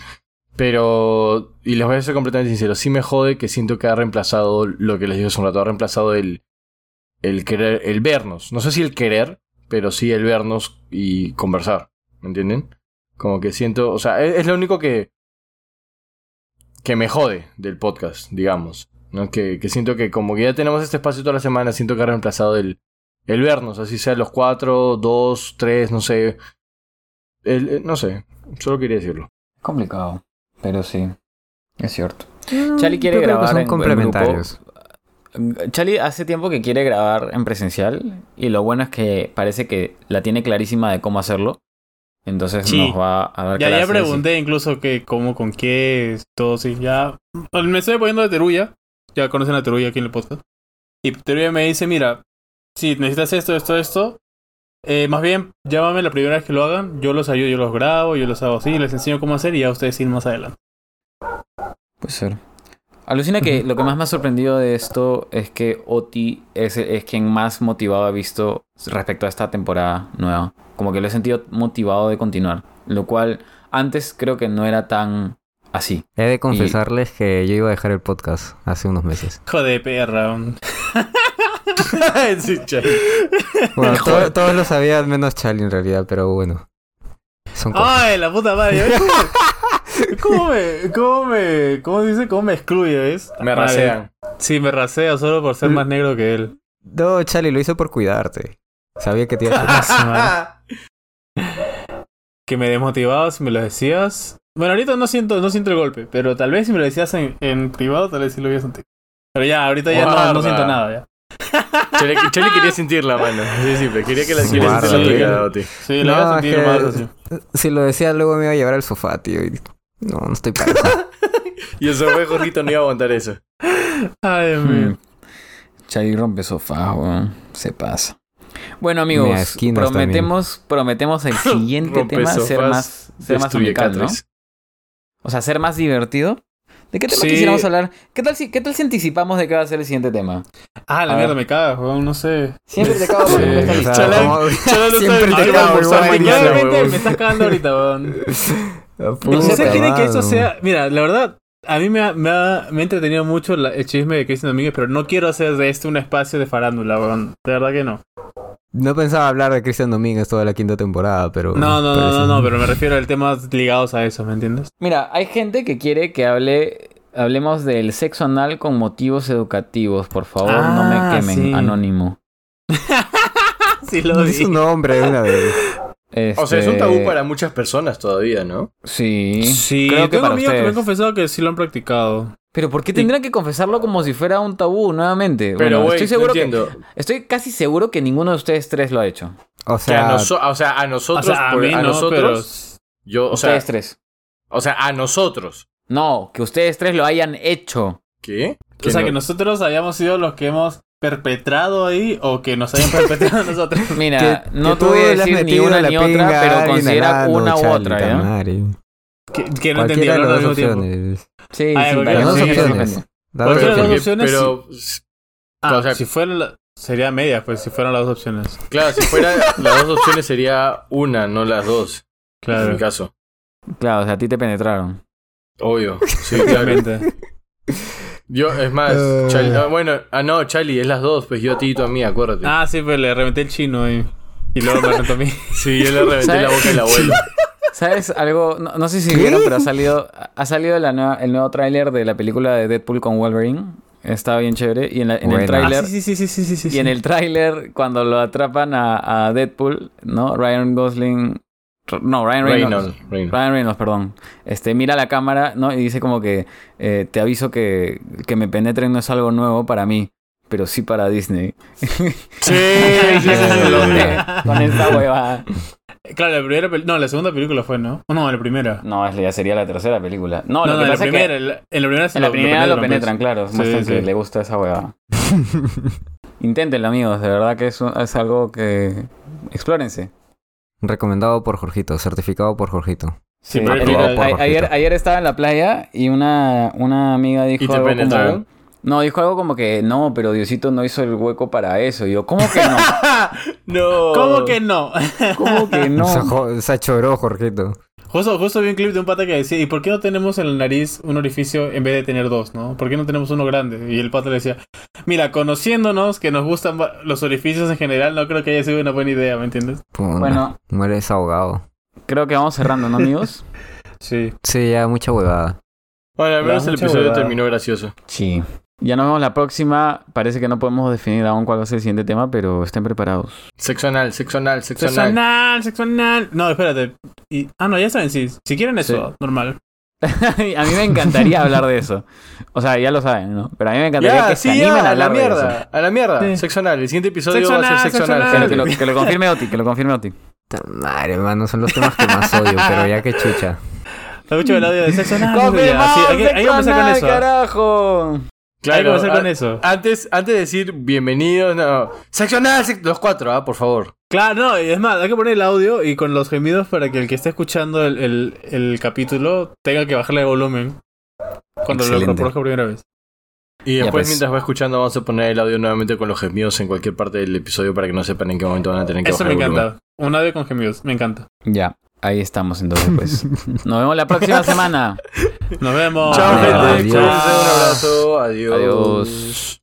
Pero, y les voy a ser completamente sincero, sí me jode que siento que ha reemplazado lo que les dije hace un rato, ha reemplazado el, el querer, el vernos. No sé si el querer, pero sí el vernos y conversar. ¿Me entienden? Como que siento, o sea, es, es lo único que que me jode del podcast, digamos. ¿No? Que, que siento que como que ya tenemos este espacio toda la semana, siento que ha reemplazado el, el vernos, así sea los cuatro, dos, tres, no sé. El, el- no sé, solo quería decirlo. Complicado, pero sí. Es cierto. Charlie quiere Yo creo que grabar son en- en complementarios. Charlie hace tiempo que quiere grabar en presencial y lo bueno es que parece que la tiene clarísima de cómo hacerlo. Entonces Sí. nos va a dar Ya, ya clases y- pregunté incluso que cómo, con qué, todo sí. Ya. Me estoy poniendo de Teruya. Ya conocen a Teruya aquí en el podcast. Y Teruya me dice, mira, si necesitas esto, esto, esto, eh, más bien llámame la primera vez que lo hagan. Yo los ayudo, yo los grabo, yo los hago así, les enseño cómo hacer y ya ustedes siguen más adelante. Puede ser. Alucina que lo que más me ha sorprendido de esto es que Oti es, es quien más motivado ha visto respecto a esta temporada nueva. Como que lo he sentido motivado de continuar. Lo cual antes creo que no era tan así. He de confesarles que yo iba a dejar el podcast hace unos meses. Joder, de perra. Bueno, to- todos lo sabían menos Charlie en realidad, pero bueno. Son cosas. ¡Ay, la puta madre! ¿Cómo me, cómo me, cómo dice, cómo me excluye, ves? Me rasean. Sí, me rasea solo por ser más negro que él. No, Charlie lo hizo por cuidarte. Sabía que te iba a que me desmotivabas si me lo decías. Bueno, ahorita no siento, no siento el golpe, pero tal vez si me lo decías en, en privado, tal vez sí lo hubiera sentido. Pero ya, ahorita ya no, siento nada. Ya. Charlie, Charlie quería sentirla, mano. Sí, sí, pero quería que la quería sentir la sí. Oti. Sí, No, sentir más así. Si lo decía luego me iba a llevar al sofá, tío. y- No, no estoy para eso. Y eso fue Jorgito, no iba a aguantar eso. Ay, Dios mío. Mm. Charlie rompe sofá, weón. Se pasa. Bueno, amigos, prometemos, prometemos el siguiente tema ser más, ser más amical, ¿no? O sea, ser más divertido. ¿De qué tema Sí. quisiéramos hablar? ¿Qué tal, si, ¿Qué tal si anticipamos de qué va a ser el siguiente tema? Ah, la A mierda, ver. me cagas, weón, no sé. Siempre te cago porque Sí, nunca estás no Siempre te cago huevón. me estás cagando ahorita, weón. No sé, quieren que eso sea. Mira, la verdad, a mí me ha, me ha, me ha entretenido mucho la- el chisme de Cristian Domínguez, pero no quiero hacer de este un espacio de farándula, weón. De verdad que no. No pensaba hablar de Cristian Domínguez toda la quinta temporada, pero... No, no, no, pero no, no, pero me refiero a temas ligados a eso, ¿me entiendes? Mira, hay gente que quiere que hable, hablemos del sexo anal con motivos educativos. Por favor, no Ah, me quemen, sí. anónimo. Sí, lo Di su nombre de una vez. O sea, es un Este, tabú para muchas personas todavía, ¿no? Sí, Sí, creo que tengo para amigos que me han confesado que sí lo han practicado. Pero ¿por qué tendrían que confesarlo como si fuera un tabú nuevamente? Pero, Bueno, güey, estoy no seguro que entiendo. estoy casi seguro que ninguno de ustedes tres lo ha hecho. O a, sea, noso- o sea, a nosotros, o sea, a por- mí a no, nosotros, yo, o sea, ustedes tres. o sea, a nosotros. No, que ustedes tres lo hayan hecho. ¿Qué? O sea, no? que nosotros hayamos sido los que hemos perpetrado ahí o que nos hayan perpetrado nosotros. Mira, que- no que te tú voy a le has decir ni metido una la ni otra, pero considera una u otra, ¿ya? Tamari. que, que no al las opciones. Sí, Ay, sí, dos opciones. Pero, Ah, o sea- si fuera la- sería media, pues si fueran las dos opciones. claro, si fuera las dos opciones sería una, no las dos. En Claro. mi caso. Claro, o sea, a ti te penetraron. Obvio. Sí, claro. Obviamente. Yo, es más, Eh. Charlie- ah, bueno, ah, no, Charlie, es las dos, pues yo a ti y tú a mí, acuérdate. Ah, sí, pues le reventé el chino ahí. Y luego me reventó a mí. Sí, yo le reventé ¿Sabes? la boca al abuelo. ¿Sabes algo? No, no sé si vieron, pero ha salido, ha salido la nueva- el nuevo tráiler de la película de Deadpool con Wolverine. Estaba bien chévere. Y en, la- en el tráiler... Ah, sí, sí, sí, sí, sí, sí, sí. Y en el tráiler, cuando lo atrapan a, a Deadpool, ¿no? Ryan Gosling... No, Ryan Reynolds. Reynolds. Reynolds. Ryan Reynolds, perdón. Este, mira la cámara, ¿no? Y dice como que eh, te aviso que, que me penetren no es algo nuevo para mí, pero sí para Disney. Sí, sí, sí, sí, sí, Lo sí. que- Con esta huevada. Claro, la primera No, la segunda película fue, ¿no? No, la primera. No, es- ya sería la tercera película. No, No, lo no, la pasa es que primera. En la, primera, sí en la primera lo penetran, claro. Sí, Muestran que sí. le gusta esa huevada. Inténtenlo, amigos. De verdad que es, un- es algo que... Explórense. Recomendado por Jorgito, certificado por Jorgito. Sí, Sí, pero ayer, ayer estaba en la playa y una, una amiga dijo ¿Y te algo? No, dijo algo como que no, pero Diosito no hizo el hueco para eso. Y yo, ¿cómo que no? No. ¿Cómo que no? ¿Cómo que no? Se, se achoró Jorgito. Justo, justo vi un clip de un pata que decía, ¿y por qué no tenemos en la nariz un orificio en vez de tener dos, no? ¿Por qué no tenemos uno grande? Y el pata le decía, mira, conociéndonos, que nos gustan los orificios en general, no creo que haya sido una buena idea, ¿me entiendes? Bueno. Mueres ahogado. Creo que vamos cerrando, ¿no, amigos? Sí. Sí, ya mucha huevada. Bueno, al menos el episodio huevada. terminó gracioso. Sí. Ya nos vemos la próxima. Parece que no podemos definir aún cuál va a ser el siguiente tema, pero estén preparados. Sexo anal, sexo anal, sexo anal. Sexo anal, sexo anal. No, espérate. Y, ah, no, ya saben, sí. Si quieren eso, Sí. normal. a mí me encantaría hablar de eso. O sea, ya lo saben, ¿no? Pero a mí me encantaría Ya, que sí, se animen ya, a a la hablar de eso. mierda. A la mierda. Sí. Sexo anal. El siguiente episodio Sexo va a ser sexo anal. Pero que lo, que lo confirme Oti, que lo confirme Oti. Madre, hermano, son los temas que más odio, pero ya que chucha. Está mucho el audio de sexo anal. sí, que, hay que empezar con eso. ¿ah? Carajo! hay que Claro, empezar con a- eso. Antes, antes de decir bienvenidos, no. Sex- los cuatro, ah, por favor. Claro, no, y es más, hay que poner el audio y con los gemidos para que el que esté escuchando el, el, el capítulo tenga que bajarle el volumen cuando lo Excelente. reproduzca por primera vez. Y después, pues. mientras va escuchando, vamos a poner el audio nuevamente con los gemidos en cualquier parte del episodio para que no sepan en qué momento van a tener que Eso bajar me el volumen. encanta. Un audio con gemidos, me encanta. Ya, ahí estamos entonces, pues. Nos vemos la próxima semana. Nos vemos. Chao, gente. Adiós. Un abrazo. Adiós. Adiós.